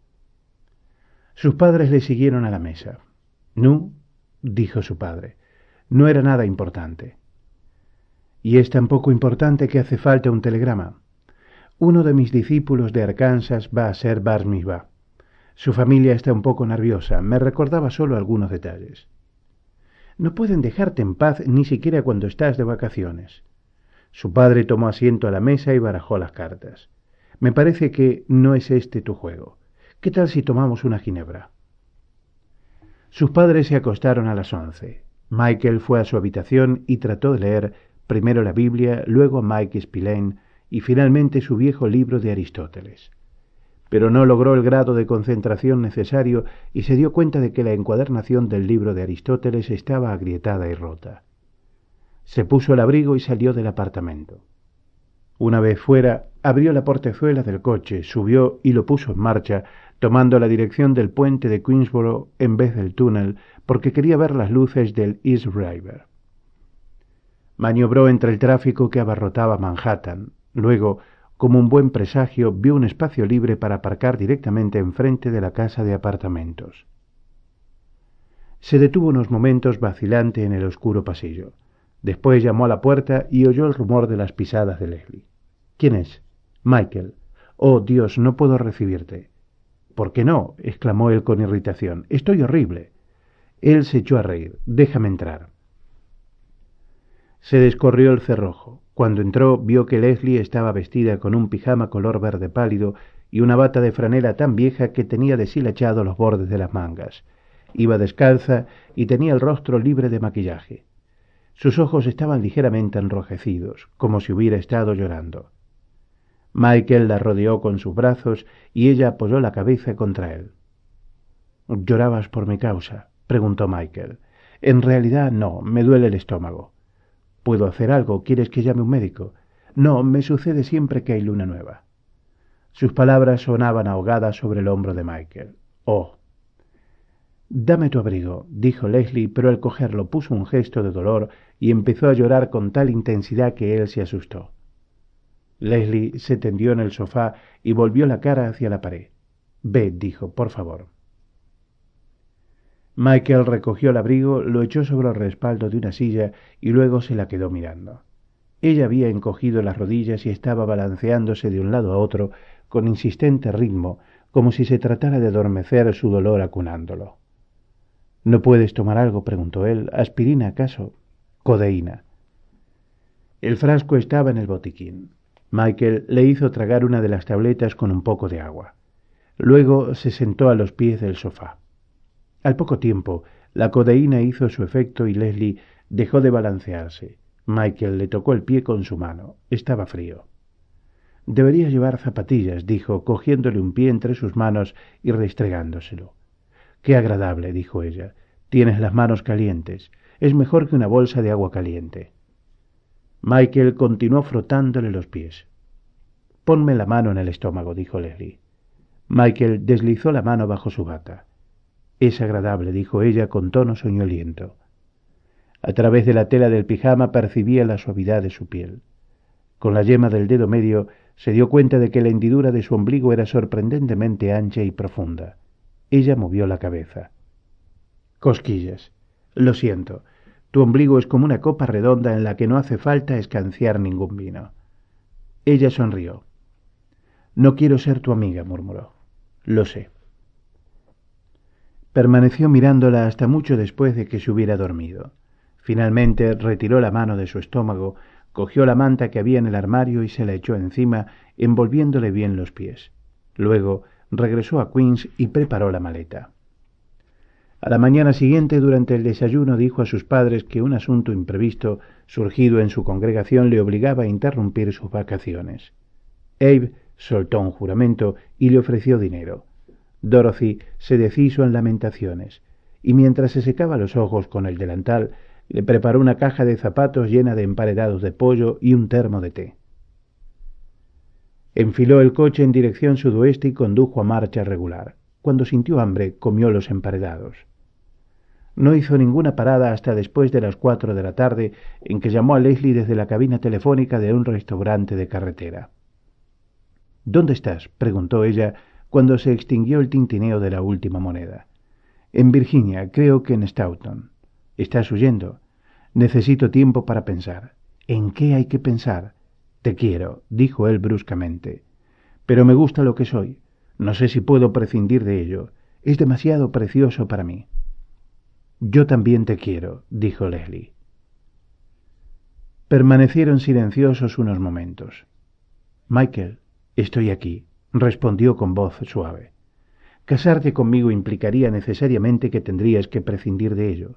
Sus padres le siguieron a la mesa. No, dijo su padre, no era nada importante. Y es tan poco importante que hace falta un telegrama. Uno de mis discípulos de Arkansas va a ser Bar Su familia está un poco nerviosa, me recordaba solo algunos detalles. No pueden dejarte en paz ni siquiera cuando estás de vacaciones. Su padre tomó asiento a la mesa y barajó las cartas. Me parece que no es este tu juego. ¿Qué tal si tomamos una ginebra? Sus padres se acostaron a las once. Michael fue a su habitación y trató de leer primero la Biblia, luego Mike Spillane y finalmente su viejo libro de Aristóteles. Pero no logró el grado de concentración necesario y se dio cuenta de que la encuadernación del libro de Aristóteles estaba agrietada y rota. Se puso el abrigo y salió del apartamento. Una vez fuera, abrió la portezuela del coche, subió y lo puso en marcha, tomando la dirección del puente de Queensboro en vez del túnel, porque quería ver las luces del East River. Maniobró entre el tráfico que abarrotaba Manhattan. Luego, como un buen presagio, vio un espacio libre para aparcar directamente enfrente de la casa de apartamentos. Se detuvo unos momentos vacilante en el oscuro pasillo. Después llamó a la puerta y oyó el rumor de las pisadas de Leslie. ¿Quién es? Michael. Oh, Dios, no puedo recibirte. ¿Por qué no? exclamó él con irritación. Estoy horrible. Él se echó a reír. Déjame entrar. Se descorrió el cerrojo. Cuando entró vio que Leslie estaba vestida con un pijama color verde pálido y una bata de franela tan vieja que tenía deshilachados los bordes de las mangas. Iba descalza y tenía el rostro libre de maquillaje. Sus ojos estaban ligeramente enrojecidos, como si hubiera estado llorando. Michael la rodeó con sus brazos y ella apoyó la cabeza contra él. ¿Llorabas por mi causa? preguntó Michael. En realidad no, me duele el estómago. ¿Puedo hacer algo? ¿Quieres que llame un médico? No, me sucede siempre que hay luna nueva. Sus palabras sonaban ahogadas sobre el hombro de Michael. Oh, Dame tu abrigo, dijo Leslie, pero al cogerlo puso un gesto de dolor y empezó a llorar con tal intensidad que él se asustó. Leslie se tendió en el sofá y volvió la cara hacia la pared. Ve, dijo, por favor. Michael recogió el abrigo, lo echó sobre el respaldo de una silla y luego se la quedó mirando. Ella había encogido las rodillas y estaba balanceándose de un lado a otro con insistente ritmo, como si se tratara de adormecer su dolor acunándolo. ¿No puedes tomar algo? preguntó él. ¿Aspirina acaso? Codeína. El frasco estaba en el botiquín. Michael le hizo tragar una de las tabletas con un poco de agua. Luego se sentó a los pies del sofá. Al poco tiempo, la codeína hizo su efecto y Leslie dejó de balancearse. Michael le tocó el pie con su mano. Estaba frío. Deberías llevar zapatillas, dijo, cogiéndole un pie entre sus manos y restregándoselo. Qué agradable, dijo ella. Tienes las manos calientes. Es mejor que una bolsa de agua caliente. Michael continuó frotándole los pies. Ponme la mano en el estómago, dijo Leslie. Michael deslizó la mano bajo su bata. Es agradable, dijo ella con tono soñoliento. A través de la tela del pijama percibía la suavidad de su piel. Con la yema del dedo medio se dio cuenta de que la hendidura de su ombligo era sorprendentemente ancha y profunda. Ella movió la cabeza. Cosquillas. Lo siento. Tu ombligo es como una copa redonda en la que no hace falta escanciar ningún vino. Ella sonrió. No quiero ser tu amiga, murmuró. Lo sé. Permaneció mirándola hasta mucho después de que se hubiera dormido. Finalmente retiró la mano de su estómago, cogió la manta que había en el armario y se la echó encima, envolviéndole bien los pies. Luego regresó a Queens y preparó la maleta. A la mañana siguiente, durante el desayuno, dijo a sus padres que un asunto imprevisto surgido en su congregación le obligaba a interrumpir sus vacaciones. Abe soltó un juramento y le ofreció dinero. Dorothy se deshizo en lamentaciones, y mientras se secaba los ojos con el delantal, le preparó una caja de zapatos llena de emparedados de pollo y un termo de té. Enfiló el coche en dirección sudoeste y condujo a marcha regular. Cuando sintió hambre, comió los emparedados. No hizo ninguna parada hasta después de las cuatro de la tarde, en que llamó a Leslie desde la cabina telefónica de un restaurante de carretera. ¿Dónde estás? preguntó ella cuando se extinguió el tintineo de la última moneda. En Virginia, creo que en Stoughton. Estás huyendo. Necesito tiempo para pensar. ¿En qué hay que pensar? Te quiero, dijo él bruscamente. Pero me gusta lo que soy. No sé si puedo prescindir de ello. Es demasiado precioso para mí. Yo también te quiero, dijo Leslie. Permanecieron silenciosos unos momentos. Michael, estoy aquí, respondió con voz suave. Casarte conmigo implicaría necesariamente que tendrías que prescindir de ello.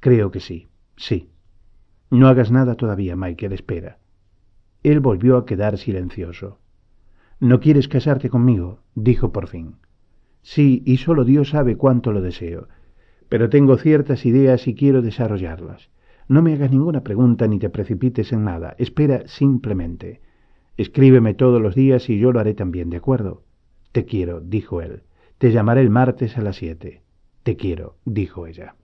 Creo que sí, sí. No hagas nada todavía, Michael, espera. Él volvió a quedar silencioso. ¿No quieres casarte conmigo? dijo por fin. Sí, y solo Dios sabe cuánto lo deseo pero tengo ciertas ideas y quiero desarrollarlas. No me hagas ninguna pregunta ni te precipites en nada. Espera simplemente. Escríbeme todos los días y yo lo haré también, ¿de acuerdo? Te quiero, dijo él. Te llamaré el martes a las siete. Te quiero, dijo ella.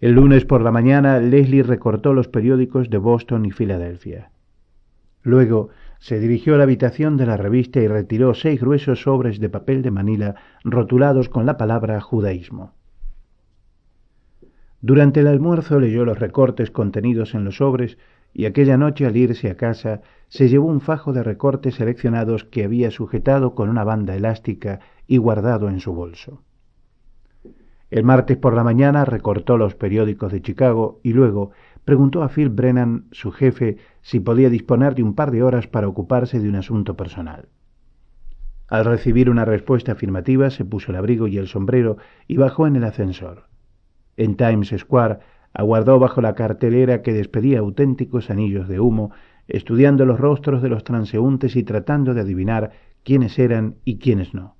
El lunes por la mañana Leslie recortó los periódicos de Boston y Filadelfia. Luego se dirigió a la habitación de la revista y retiró seis gruesos sobres de papel de Manila rotulados con la palabra judaísmo. Durante el almuerzo leyó los recortes contenidos en los sobres y aquella noche al irse a casa se llevó un fajo de recortes seleccionados que había sujetado con una banda elástica y guardado en su bolso. El martes por la mañana recortó los periódicos de Chicago y luego preguntó a Phil Brennan, su jefe, si podía disponer de un par de horas para ocuparse de un asunto personal. Al recibir una respuesta afirmativa, se puso el abrigo y el sombrero y bajó en el ascensor. En Times Square aguardó bajo la cartelera que despedía auténticos anillos de humo, estudiando los rostros de los transeúntes y tratando de adivinar quiénes eran y quiénes no.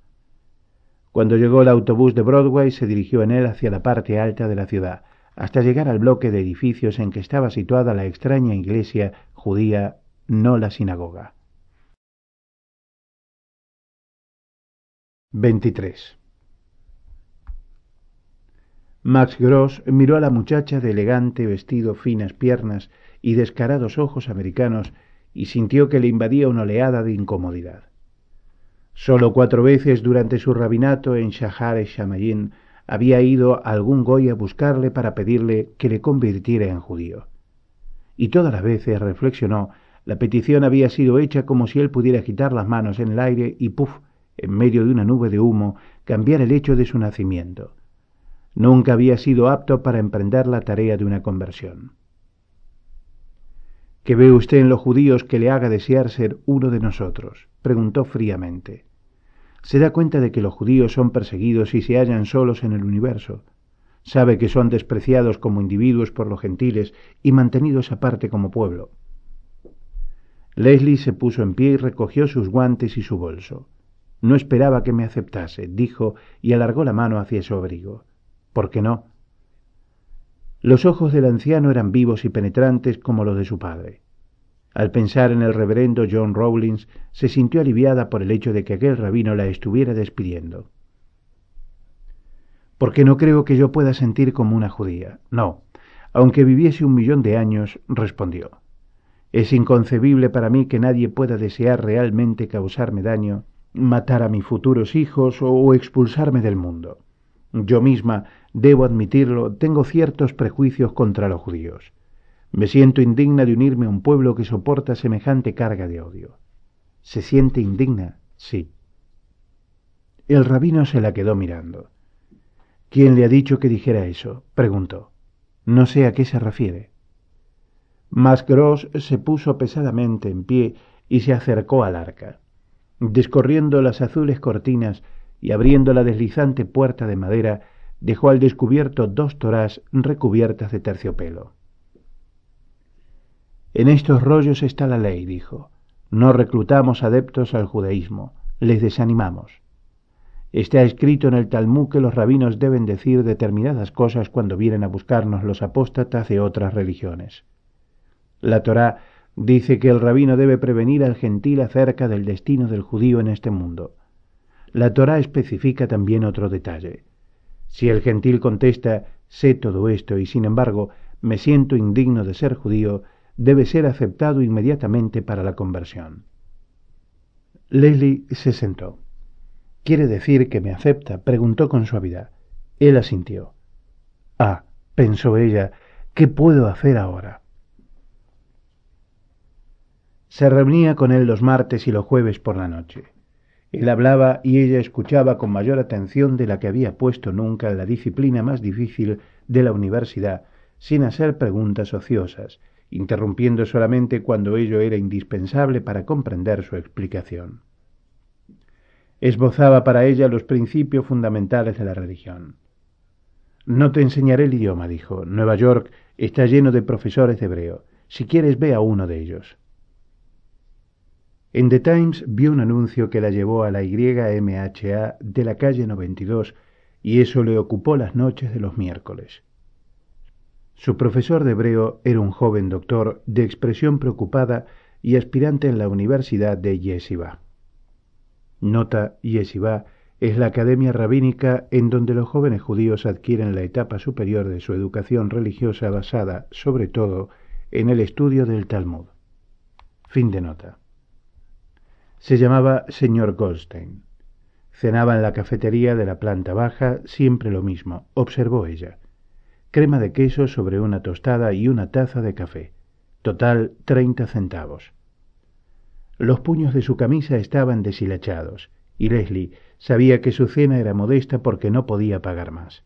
Cuando llegó el autobús de Broadway, se dirigió en él hacia la parte alta de la ciudad, hasta llegar al bloque de edificios en que estaba situada la extraña iglesia judía, no la sinagoga. 23. Max Gross miró a la muchacha de elegante vestido, finas piernas y descarados ojos americanos y sintió que le invadía una oleada de incomodidad. Solo cuatro veces durante su rabinato en Shahar Shamayin había ido algún goy a buscarle para pedirle que le convirtiera en judío. Y todas las veces reflexionó, la petición había sido hecha como si él pudiera agitar las manos en el aire y puff, en medio de una nube de humo, cambiar el hecho de su nacimiento. Nunca había sido apto para emprender la tarea de una conversión. ¿Qué ve usted en los judíos que le haga desear ser uno de nosotros? preguntó fríamente se da cuenta de que los judíos son perseguidos y se hallan solos en el universo. Sabe que son despreciados como individuos por los gentiles y mantenidos aparte como pueblo. Leslie se puso en pie y recogió sus guantes y su bolso. No esperaba que me aceptase, dijo, y alargó la mano hacia su abrigo. ¿Por qué no? Los ojos del anciano eran vivos y penetrantes como los de su padre. Al pensar en el reverendo John Rawlins, se sintió aliviada por el hecho de que aquel rabino la estuviera despidiendo. Porque no creo que yo pueda sentir como una judía. No, aunque viviese un millón de años, respondió. Es inconcebible para mí que nadie pueda desear realmente causarme daño, matar a mis futuros hijos o expulsarme del mundo. Yo misma, debo admitirlo, tengo ciertos prejuicios contra los judíos. Me siento indigna de unirme a un pueblo que soporta semejante carga de odio. ¿Se siente indigna? Sí. El rabino se la quedó mirando. ¿Quién le ha dicho que dijera eso? preguntó. No sé a qué se refiere. Masgros se puso pesadamente en pie y se acercó al arca. Descorriendo las azules cortinas y abriendo la deslizante puerta de madera, dejó al descubierto dos torás recubiertas de terciopelo. En estos rollos está la ley, dijo. No reclutamos adeptos al judaísmo, les desanimamos. Está escrito en el Talmud que los rabinos deben decir determinadas cosas cuando vienen a buscarnos los apóstatas de otras religiones. La Torá dice que el rabino debe prevenir al gentil acerca del destino del judío en este mundo. La Torá especifica también otro detalle. Si el gentil contesta, sé todo esto y sin embargo me siento indigno de ser judío, debe ser aceptado inmediatamente para la conversión. Leslie se sentó. ¿Quiere decir que me acepta? preguntó con suavidad. Él asintió. Ah, pensó ella, ¿qué puedo hacer ahora? Se reunía con él los martes y los jueves por la noche. Él hablaba y ella escuchaba con mayor atención de la que había puesto nunca la disciplina más difícil de la universidad, sin hacer preguntas ociosas, interrumpiendo solamente cuando ello era indispensable para comprender su explicación. Esbozaba para ella los principios fundamentales de la religión. No te enseñaré el idioma, dijo. Nueva York está lleno de profesores de hebreo. Si quieres, ve a uno de ellos. En The Times vio un anuncio que la llevó a la YMHA de la calle 92 y eso le ocupó las noches de los miércoles. Su profesor de hebreo era un joven doctor de expresión preocupada y aspirante en la Universidad de Yeshiva. Nota Yeshiva es la academia rabínica en donde los jóvenes judíos adquieren la etapa superior de su educación religiosa basada, sobre todo, en el estudio del Talmud. Fin de nota. Se llamaba señor Goldstein. Cenaba en la cafetería de la planta baja, siempre lo mismo, observó ella crema de queso sobre una tostada y una taza de café. Total treinta centavos. Los puños de su camisa estaban deshilachados, y Leslie sabía que su cena era modesta porque no podía pagar más.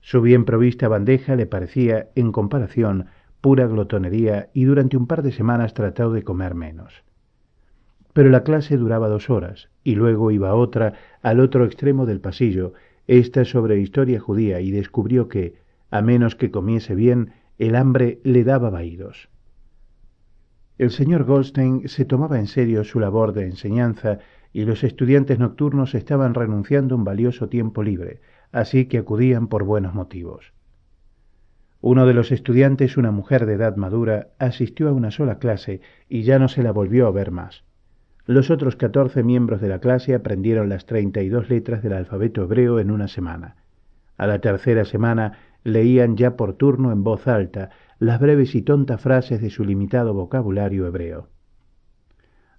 Su bien provista bandeja le parecía, en comparación, pura glotonería y durante un par de semanas trató de comer menos. Pero la clase duraba dos horas, y luego iba otra al otro extremo del pasillo, esta sobre historia judía, y descubrió que, a menos que comiese bien, el hambre le daba vaídos. El señor Goldstein se tomaba en serio su labor de enseñanza y los estudiantes nocturnos estaban renunciando un valioso tiempo libre, así que acudían por buenos motivos. Uno de los estudiantes, una mujer de edad madura, asistió a una sola clase y ya no se la volvió a ver más. Los otros catorce miembros de la clase aprendieron las treinta y dos letras del alfabeto hebreo en una semana. A la tercera semana leían ya por turno en voz alta las breves y tontas frases de su limitado vocabulario hebreo.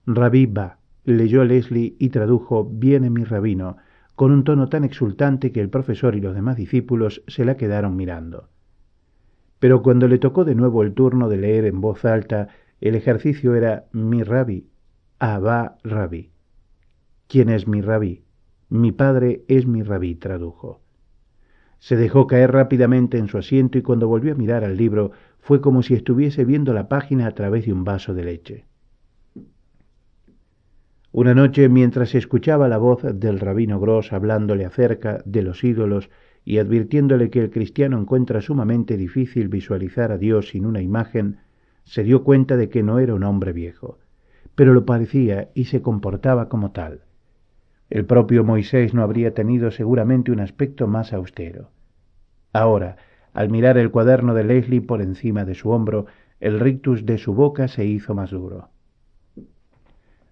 Rabí va, leyó Leslie y tradujo Viene mi rabino, con un tono tan exultante que el profesor y los demás discípulos se la quedaron mirando. Pero cuando le tocó de nuevo el turno de leer en voz alta, el ejercicio era mi rabí, Abba rabí. ¿Quién es mi rabí? Mi padre es mi rabí, tradujo. Se dejó caer rápidamente en su asiento y cuando volvió a mirar al libro fue como si estuviese viendo la página a través de un vaso de leche. Una noche, mientras escuchaba la voz del rabino Gross hablándole acerca de los ídolos y advirtiéndole que el cristiano encuentra sumamente difícil visualizar a Dios sin una imagen, se dio cuenta de que no era un hombre viejo, pero lo parecía y se comportaba como tal. El propio Moisés no habría tenido seguramente un aspecto más austero. Ahora, al mirar el cuaderno de Leslie por encima de su hombro, el rictus de su boca se hizo más duro.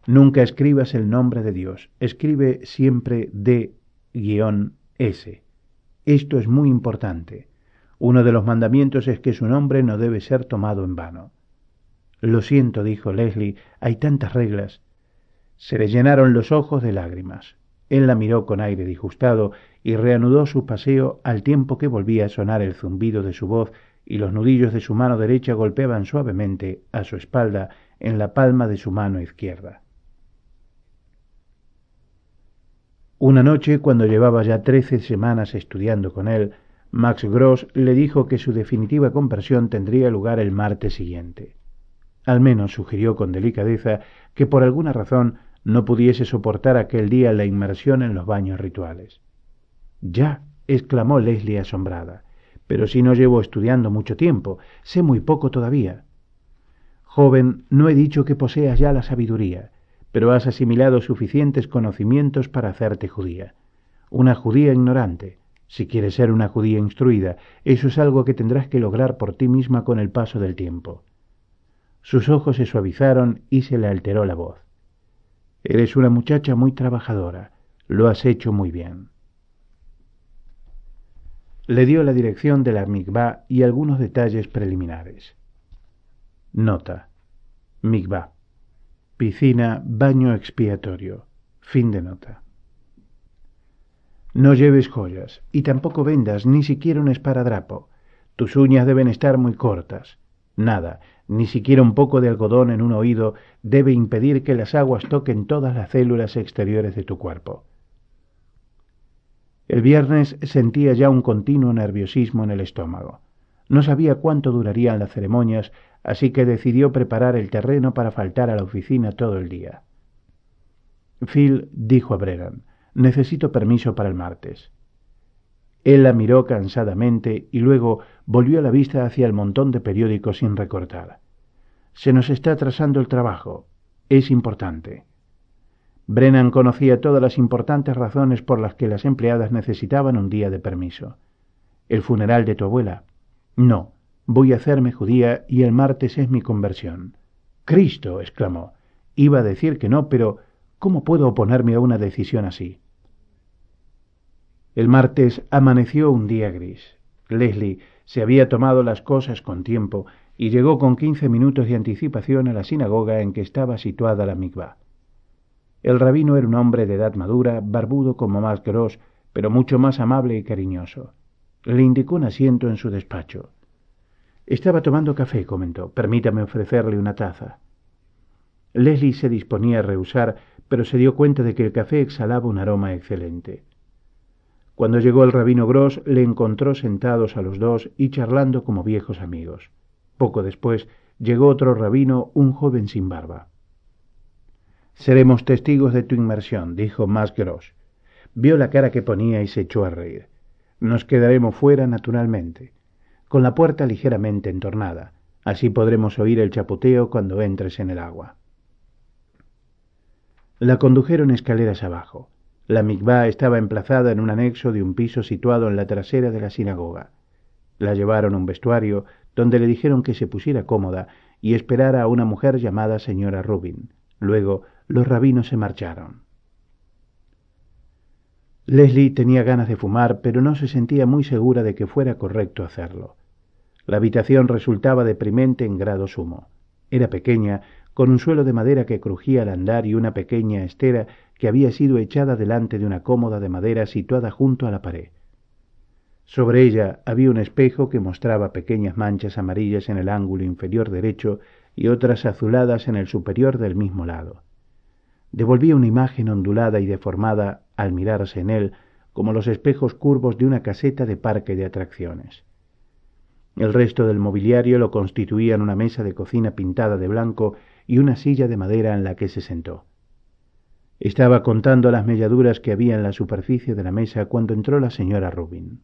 Nunca escribas el nombre de Dios, escribe siempre D-S. Esto es muy importante. Uno de los mandamientos es que su nombre no debe ser tomado en vano. Lo siento, dijo Leslie, hay tantas reglas. Se le llenaron los ojos de lágrimas. Él la miró con aire disgustado y reanudó su paseo al tiempo que volvía a sonar el zumbido de su voz y los nudillos de su mano derecha golpeaban suavemente a su espalda en la palma de su mano izquierda. Una noche, cuando llevaba ya trece semanas estudiando con él, Max Gross le dijo que su definitiva conversión tendría lugar el martes siguiente. Al menos sugirió con delicadeza que por alguna razón no pudiese soportar aquel día la inmersión en los baños rituales. Ya, exclamó Leslie asombrada, pero si no llevo estudiando mucho tiempo, sé muy poco todavía. Joven, no he dicho que poseas ya la sabiduría, pero has asimilado suficientes conocimientos para hacerte judía. Una judía ignorante. Si quieres ser una judía instruida, eso es algo que tendrás que lograr por ti misma con el paso del tiempo. Sus ojos se suavizaron y se le alteró la voz. Eres una muchacha muy trabajadora. Lo has hecho muy bien. Le dio la dirección de la mikvah y algunos detalles preliminares. Nota. Piscina, baño expiatorio. Fin de nota. No lleves joyas y tampoco vendas ni siquiera un esparadrapo. Tus uñas deben estar muy cortas. Nada, ni siquiera un poco de algodón en un oído debe impedir que las aguas toquen todas las células exteriores de tu cuerpo. El viernes sentía ya un continuo nerviosismo en el estómago. No sabía cuánto durarían las ceremonias, así que decidió preparar el terreno para faltar a la oficina todo el día. Phil dijo a Brennan, necesito permiso para el martes. Él la miró cansadamente y luego volvió la vista hacia el montón de periódicos sin recortar. Se nos está atrasando el trabajo. Es importante. Brennan conocía todas las importantes razones por las que las empleadas necesitaban un día de permiso. ¿El funeral de tu abuela? No, voy a hacerme judía y el martes es mi conversión. Cristo. exclamó. Iba a decir que no, pero ¿cómo puedo oponerme a una decisión así? El martes amaneció un día gris. Leslie se había tomado las cosas con tiempo y llegó con quince minutos de anticipación a la sinagoga en que estaba situada la mikvah. El rabino era un hombre de edad madura, barbudo como más gros, pero mucho más amable y cariñoso. Le indicó un asiento en su despacho. Estaba tomando café, comentó. Permítame ofrecerle una taza. Leslie se disponía a rehusar, pero se dio cuenta de que el café exhalaba un aroma excelente. Cuando llegó el rabino Gross, le encontró sentados a los dos y charlando como viejos amigos. Poco después llegó otro rabino, un joven sin barba. Seremos testigos de tu inmersión, dijo más Gross. Vio la cara que ponía y se echó a reír. Nos quedaremos fuera, naturalmente, con la puerta ligeramente entornada. Así podremos oír el chapoteo cuando entres en el agua. La condujeron escaleras abajo. La mikvá estaba emplazada en un anexo de un piso situado en la trasera de la sinagoga. La llevaron a un vestuario donde le dijeron que se pusiera cómoda y esperara a una mujer llamada señora Rubin. Luego los rabinos se marcharon. Leslie tenía ganas de fumar, pero no se sentía muy segura de que fuera correcto hacerlo. La habitación resultaba deprimente en grado sumo. Era pequeña, con un suelo de madera que crujía al andar y una pequeña estera que había sido echada delante de una cómoda de madera situada junto a la pared. Sobre ella había un espejo que mostraba pequeñas manchas amarillas en el ángulo inferior derecho y otras azuladas en el superior del mismo lado. Devolvía una imagen ondulada y deformada al mirarse en él como los espejos curvos de una caseta de parque de atracciones. El resto del mobiliario lo constituían una mesa de cocina pintada de blanco y una silla de madera en la que se sentó. Estaba contando las melladuras que había en la superficie de la mesa cuando entró la señora Rubin.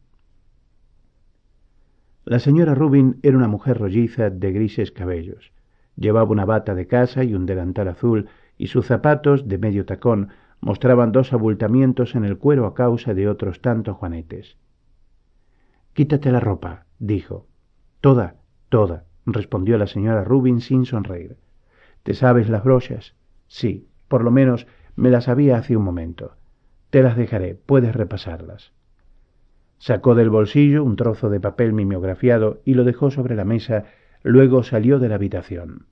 La señora Rubin era una mujer rolliza de grises cabellos. Llevaba una bata de casa y un delantal azul, y sus zapatos, de medio tacón, mostraban dos abultamientos en el cuero a causa de otros tantos juanetes. Quítate la ropa, dijo. Toda, toda, respondió la señora Rubin sin sonreír. ¿Te sabes las brochas? Sí, por lo menos me las había hace un momento. Te las dejaré, puedes repasarlas. Sacó del bolsillo un trozo de papel mimeografiado y lo dejó sobre la mesa, luego salió de la habitación.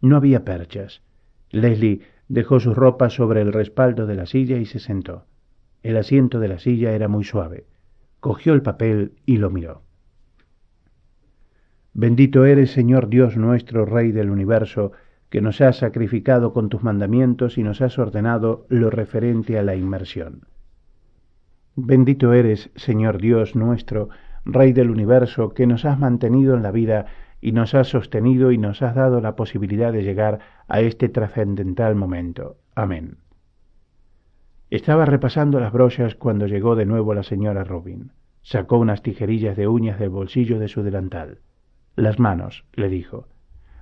No había perchas. Leslie dejó sus ropas sobre el respaldo de la silla y se sentó. El asiento de la silla era muy suave. Cogió el papel y lo miró. Bendito eres, Señor Dios nuestro, Rey del universo, que nos has sacrificado con tus mandamientos y nos has ordenado lo referente a la inmersión. Bendito eres, Señor Dios nuestro, Rey del universo, que nos has mantenido en la vida y nos has sostenido y nos has dado la posibilidad de llegar a este trascendental momento. Amén. Estaba repasando las brochas cuando llegó de nuevo la señora Rubin. Sacó unas tijerillas de uñas del bolsillo de su delantal. Las manos, le dijo.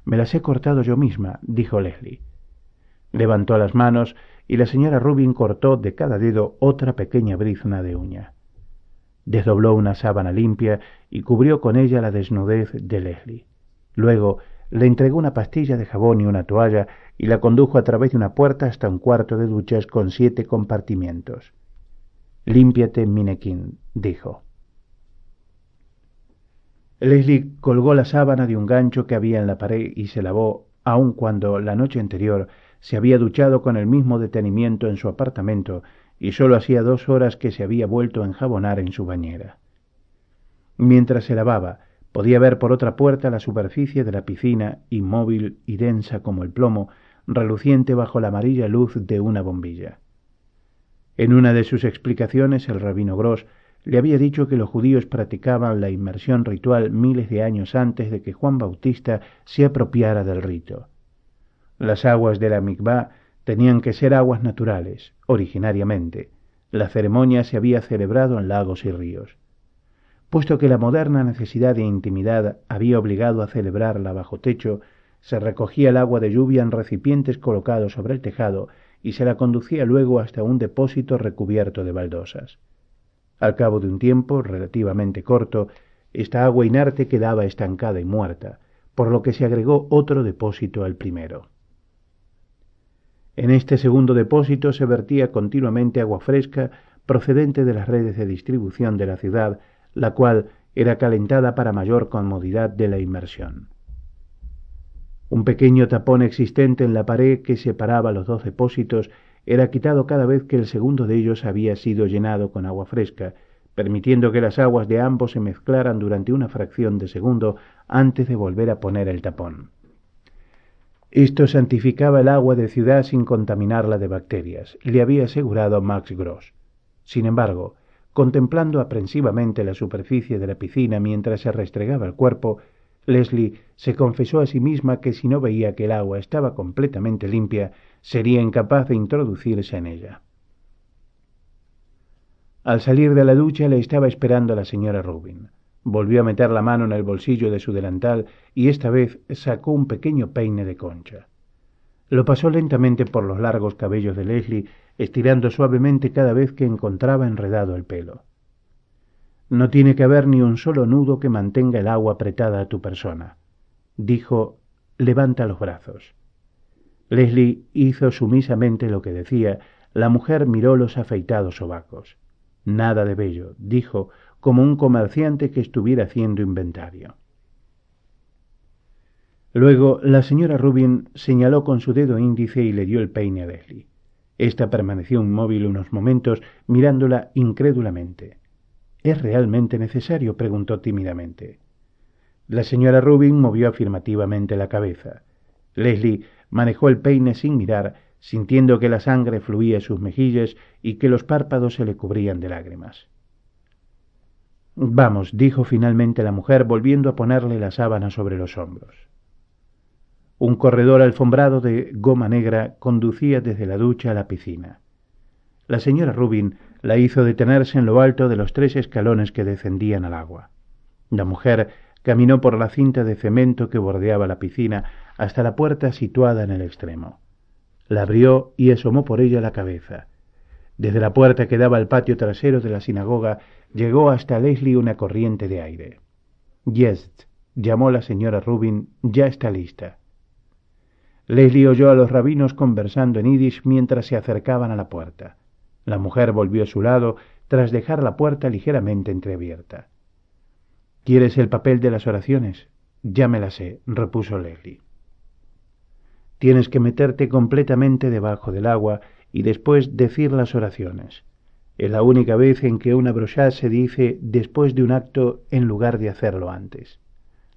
Me las he cortado yo misma, dijo Leslie. Levantó las manos y la señora Rubin cortó de cada dedo otra pequeña brizna de uña. Desdobló una sábana limpia y cubrió con ella la desnudez de Leslie. Luego le entregó una pastilla de jabón y una toalla y la condujo a través de una puerta hasta un cuarto de duchas con siete compartimientos. Límpiate, Minekin, dijo. Leslie colgó la sábana de un gancho que había en la pared y se lavó, aun cuando la noche anterior se había duchado con el mismo detenimiento en su apartamento y sólo hacía dos horas que se había vuelto a enjabonar en su bañera. Mientras se lavaba, podía ver por otra puerta la superficie de la piscina, inmóvil y densa como el plomo, reluciente bajo la amarilla luz de una bombilla. En una de sus explicaciones el rabino Gross le había dicho que los judíos practicaban la inmersión ritual miles de años antes de que Juan Bautista se apropiara del rito. Las aguas de la mikvah tenían que ser aguas naturales, originariamente. La ceremonia se había celebrado en lagos y ríos. Puesto que la moderna necesidad de intimidad había obligado a celebrarla bajo techo, se recogía el agua de lluvia en recipientes colocados sobre el tejado y se la conducía luego hasta un depósito recubierto de baldosas. Al cabo de un tiempo relativamente corto, esta agua inerte quedaba estancada y muerta, por lo que se agregó otro depósito al primero. En este segundo depósito se vertía continuamente agua fresca procedente de las redes de distribución de la ciudad, la cual era calentada para mayor comodidad de la inmersión. Un pequeño tapón existente en la pared que separaba los dos depósitos era quitado cada vez que el segundo de ellos había sido llenado con agua fresca, permitiendo que las aguas de ambos se mezclaran durante una fracción de segundo antes de volver a poner el tapón. Esto santificaba el agua de ciudad sin contaminarla de bacterias, le había asegurado Max Gross. Sin embargo, contemplando aprensivamente la superficie de la piscina mientras se restregaba el cuerpo, Leslie se confesó a sí misma que si no veía que el agua estaba completamente limpia, sería incapaz de introducirse en ella. Al salir de la ducha le estaba esperando la señora Rubin. Volvió a meter la mano en el bolsillo de su delantal y esta vez sacó un pequeño peine de concha. Lo pasó lentamente por los largos cabellos de Leslie, estirando suavemente cada vez que encontraba enredado el pelo. No tiene que haber ni un solo nudo que mantenga el agua apretada a tu persona, dijo, levanta los brazos. Leslie hizo sumisamente lo que decía. La mujer miró los afeitados sobacos. Nada de bello, dijo, como un comerciante que estuviera haciendo inventario. Luego la señora Rubin señaló con su dedo índice y le dio el peine a Leslie. Esta permaneció inmóvil unos momentos mirándola incrédulamente. ¿Es realmente necesario? preguntó tímidamente. La señora Rubin movió afirmativamente la cabeza. Leslie manejó el peine sin mirar, sintiendo que la sangre fluía en sus mejillas y que los párpados se le cubrían de lágrimas. Vamos, dijo finalmente la mujer, volviendo a ponerle la sábana sobre los hombros. Un corredor alfombrado de goma negra conducía desde la ducha a la piscina. La señora Rubin la hizo detenerse en lo alto de los tres escalones que descendían al agua. La mujer caminó por la cinta de cemento que bordeaba la piscina hasta la puerta situada en el extremo. La abrió y asomó por ella la cabeza. Desde la puerta que daba al patio trasero de la sinagoga llegó hasta Leslie una corriente de aire. Yes, llamó la señora Rubin, ya está lista. Leslie oyó a los rabinos conversando en yiddish mientras se acercaban a la puerta. La mujer volvió a su lado tras dejar la puerta ligeramente entreabierta. ¿Quieres el papel de las oraciones? Ya me la sé, repuso Leslie. Tienes que meterte completamente debajo del agua y después decir las oraciones. Es la única vez en que una brochá se dice después de un acto en lugar de hacerlo antes.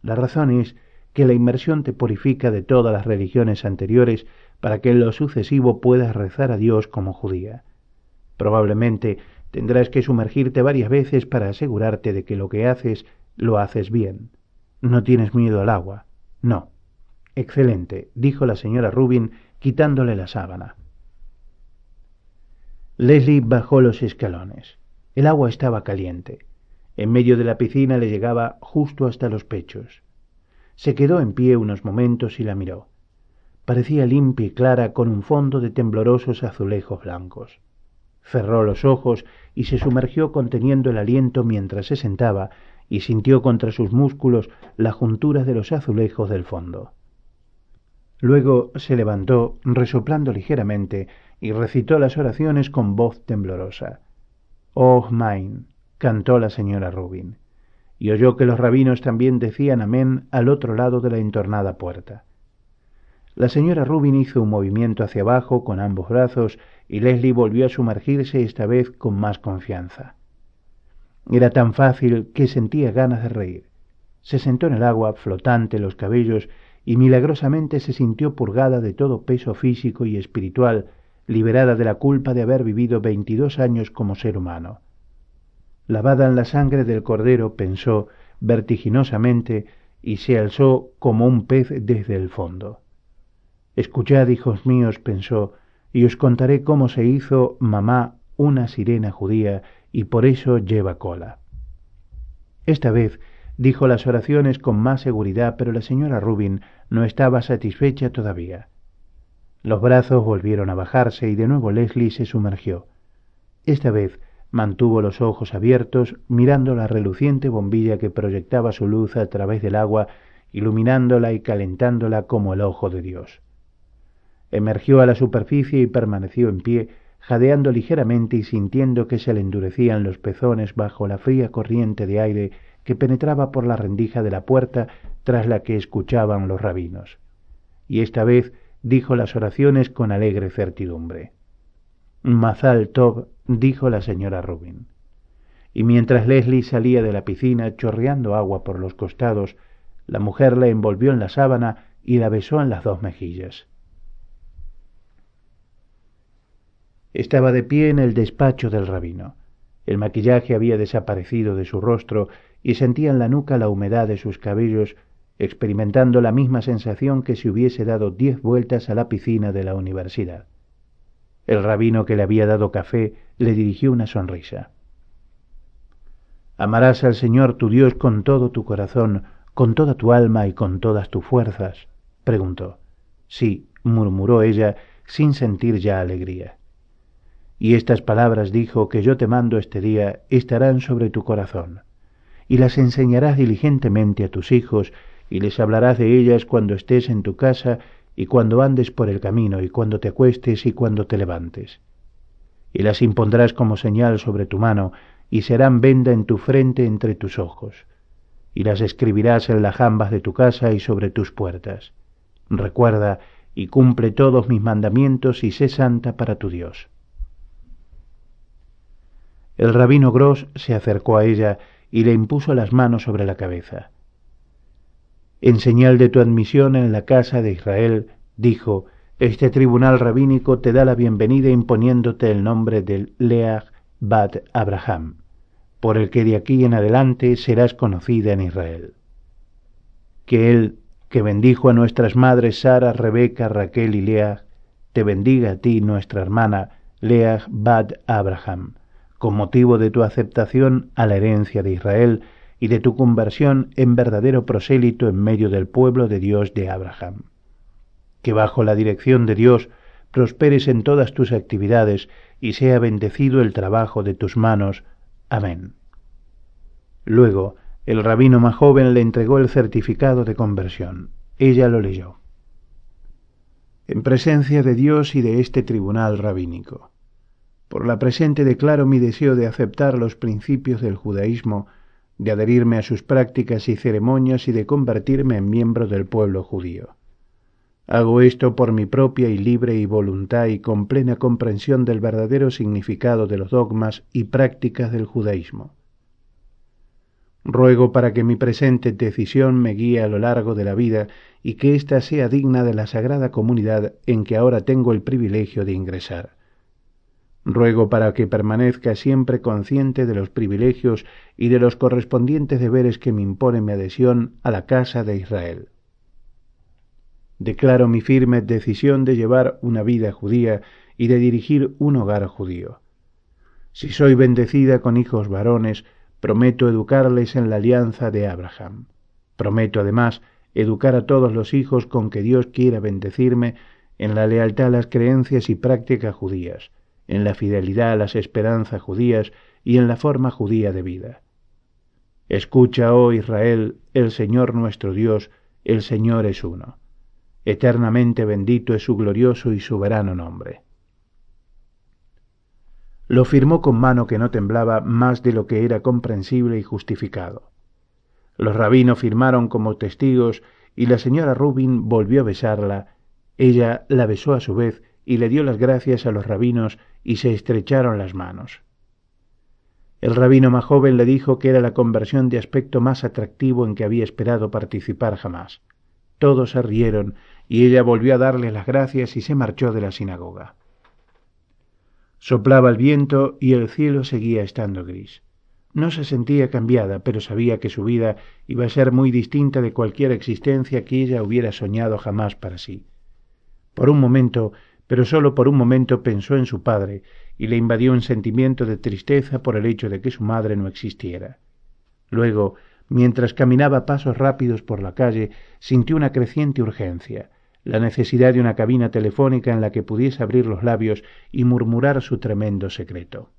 La razón es que la inmersión te purifica de todas las religiones anteriores para que en lo sucesivo puedas rezar a Dios como judía. Probablemente tendrás que sumergirte varias veces para asegurarte de que lo que haces lo haces bien. No tienes miedo al agua. No. Excelente, dijo la señora Rubin quitándole la sábana. Leslie bajó los escalones. El agua estaba caliente. En medio de la piscina le llegaba justo hasta los pechos. Se quedó en pie unos momentos y la miró. Parecía limpia y clara con un fondo de temblorosos azulejos blancos. Cerró los ojos y se sumergió conteniendo el aliento mientras se sentaba y sintió contra sus músculos la juntura de los azulejos del fondo. Luego se levantó, resoplando ligeramente, y recitó las oraciones con voz temblorosa. Oh, mine, cantó la señora Rubin, y oyó que los rabinos también decían amén al otro lado de la entornada puerta. La señora Rubin hizo un movimiento hacia abajo con ambos brazos y Leslie volvió a sumergirse esta vez con más confianza. Era tan fácil que sentía ganas de reír. Se sentó en el agua, flotante los cabellos, y milagrosamente se sintió purgada de todo peso físico y espiritual, liberada de la culpa de haber vivido veintidós años como ser humano. Lavada en la sangre del cordero, pensó vertiginosamente y se alzó como un pez desde el fondo. Escuchad, hijos míos, pensó, y os contaré cómo se hizo mamá una sirena judía y por eso lleva cola. Esta vez dijo las oraciones con más seguridad, pero la señora Rubin no estaba satisfecha todavía. Los brazos volvieron a bajarse y de nuevo Leslie se sumergió. Esta vez mantuvo los ojos abiertos, mirando la reluciente bombilla que proyectaba su luz a través del agua, iluminándola y calentándola como el ojo de Dios. Emergió a la superficie y permaneció en pie, jadeando ligeramente y sintiendo que se le endurecían los pezones bajo la fría corriente de aire que penetraba por la rendija de la puerta tras la que escuchaban los rabinos. Y esta vez dijo las oraciones con alegre certidumbre. Mazal Tov, dijo la señora Rubin. Y mientras Leslie salía de la piscina chorreando agua por los costados, la mujer la envolvió en la sábana y la besó en las dos mejillas. Estaba de pie en el despacho del rabino. El maquillaje había desaparecido de su rostro y sentía en la nuca la humedad de sus cabellos experimentando la misma sensación que si hubiese dado diez vueltas a la piscina de la universidad. El rabino que le había dado café le dirigió una sonrisa. Amarás al Señor tu Dios con todo tu corazón, con toda tu alma y con todas tus fuerzas, preguntó. Sí, murmuró ella, sin sentir ya alegría. Y estas palabras dijo que yo te mando este día estarán sobre tu corazón, y las enseñarás diligentemente a tus hijos y les hablarás de ellas cuando estés en tu casa y cuando andes por el camino y cuando te acuestes y cuando te levantes. Y las impondrás como señal sobre tu mano y serán venda en tu frente entre tus ojos. Y las escribirás en las jambas de tu casa y sobre tus puertas. Recuerda y cumple todos mis mandamientos y sé santa para tu Dios. El rabino Gross se acercó a ella y le impuso las manos sobre la cabeza. En señal de tu admisión en la casa de Israel, dijo, este tribunal rabínico te da la bienvenida imponiéndote el nombre de Leah Bat Abraham, por el que de aquí en adelante serás conocida en Israel. Que él, que bendijo a nuestras madres Sara, Rebeca, Raquel y Leah, te bendiga a ti, nuestra hermana, Leah Bat Abraham, con motivo de tu aceptación a la herencia de Israel, y de tu conversión en verdadero prosélito en medio del pueblo de Dios de Abraham. Que bajo la dirección de Dios prosperes en todas tus actividades y sea bendecido el trabajo de tus manos. Amén. Luego, el rabino más joven le entregó el certificado de conversión. Ella lo leyó. En presencia de Dios y de este tribunal rabínico. Por la presente declaro mi deseo de aceptar los principios del judaísmo de adherirme a sus prácticas y ceremonias y de convertirme en miembro del pueblo judío. Hago esto por mi propia y libre y voluntad y con plena comprensión del verdadero significado de los dogmas y prácticas del judaísmo. Ruego para que mi presente decisión me guíe a lo largo de la vida y que ésta sea digna de la sagrada comunidad en que ahora tengo el privilegio de ingresar. Ruego para que permanezca siempre consciente de los privilegios y de los correspondientes deberes que me impone mi adhesión a la casa de Israel. Declaro mi firme decisión de llevar una vida judía y de dirigir un hogar judío. Si soy bendecida con hijos varones, prometo educarles en la alianza de Abraham. Prometo además educar a todos los hijos con que Dios quiera bendecirme en la lealtad a las creencias y prácticas judías, en la fidelidad a las esperanzas judías y en la forma judía de vida. Escucha, oh Israel, el Señor nuestro Dios, el Señor es uno. Eternamente bendito es su glorioso y soberano nombre. Lo firmó con mano que no temblaba más de lo que era comprensible y justificado. Los rabinos firmaron como testigos y la señora Rubin volvió a besarla. Ella la besó a su vez y le dio las gracias a los rabinos y se estrecharon las manos. El rabino más joven le dijo que era la conversión de aspecto más atractivo en que había esperado participar jamás. Todos se rieron y ella volvió a darle las gracias y se marchó de la sinagoga. Soplaba el viento y el cielo seguía estando gris. No se sentía cambiada, pero sabía que su vida iba a ser muy distinta de cualquier existencia que ella hubiera soñado jamás para sí. Por un momento, pero sólo por un momento pensó en su padre y le invadió un sentimiento de tristeza por el hecho de que su madre no existiera. Luego, mientras caminaba pasos rápidos por la calle, sintió una creciente urgencia la necesidad de una cabina telefónica en la que pudiese abrir los labios y murmurar su tremendo secreto.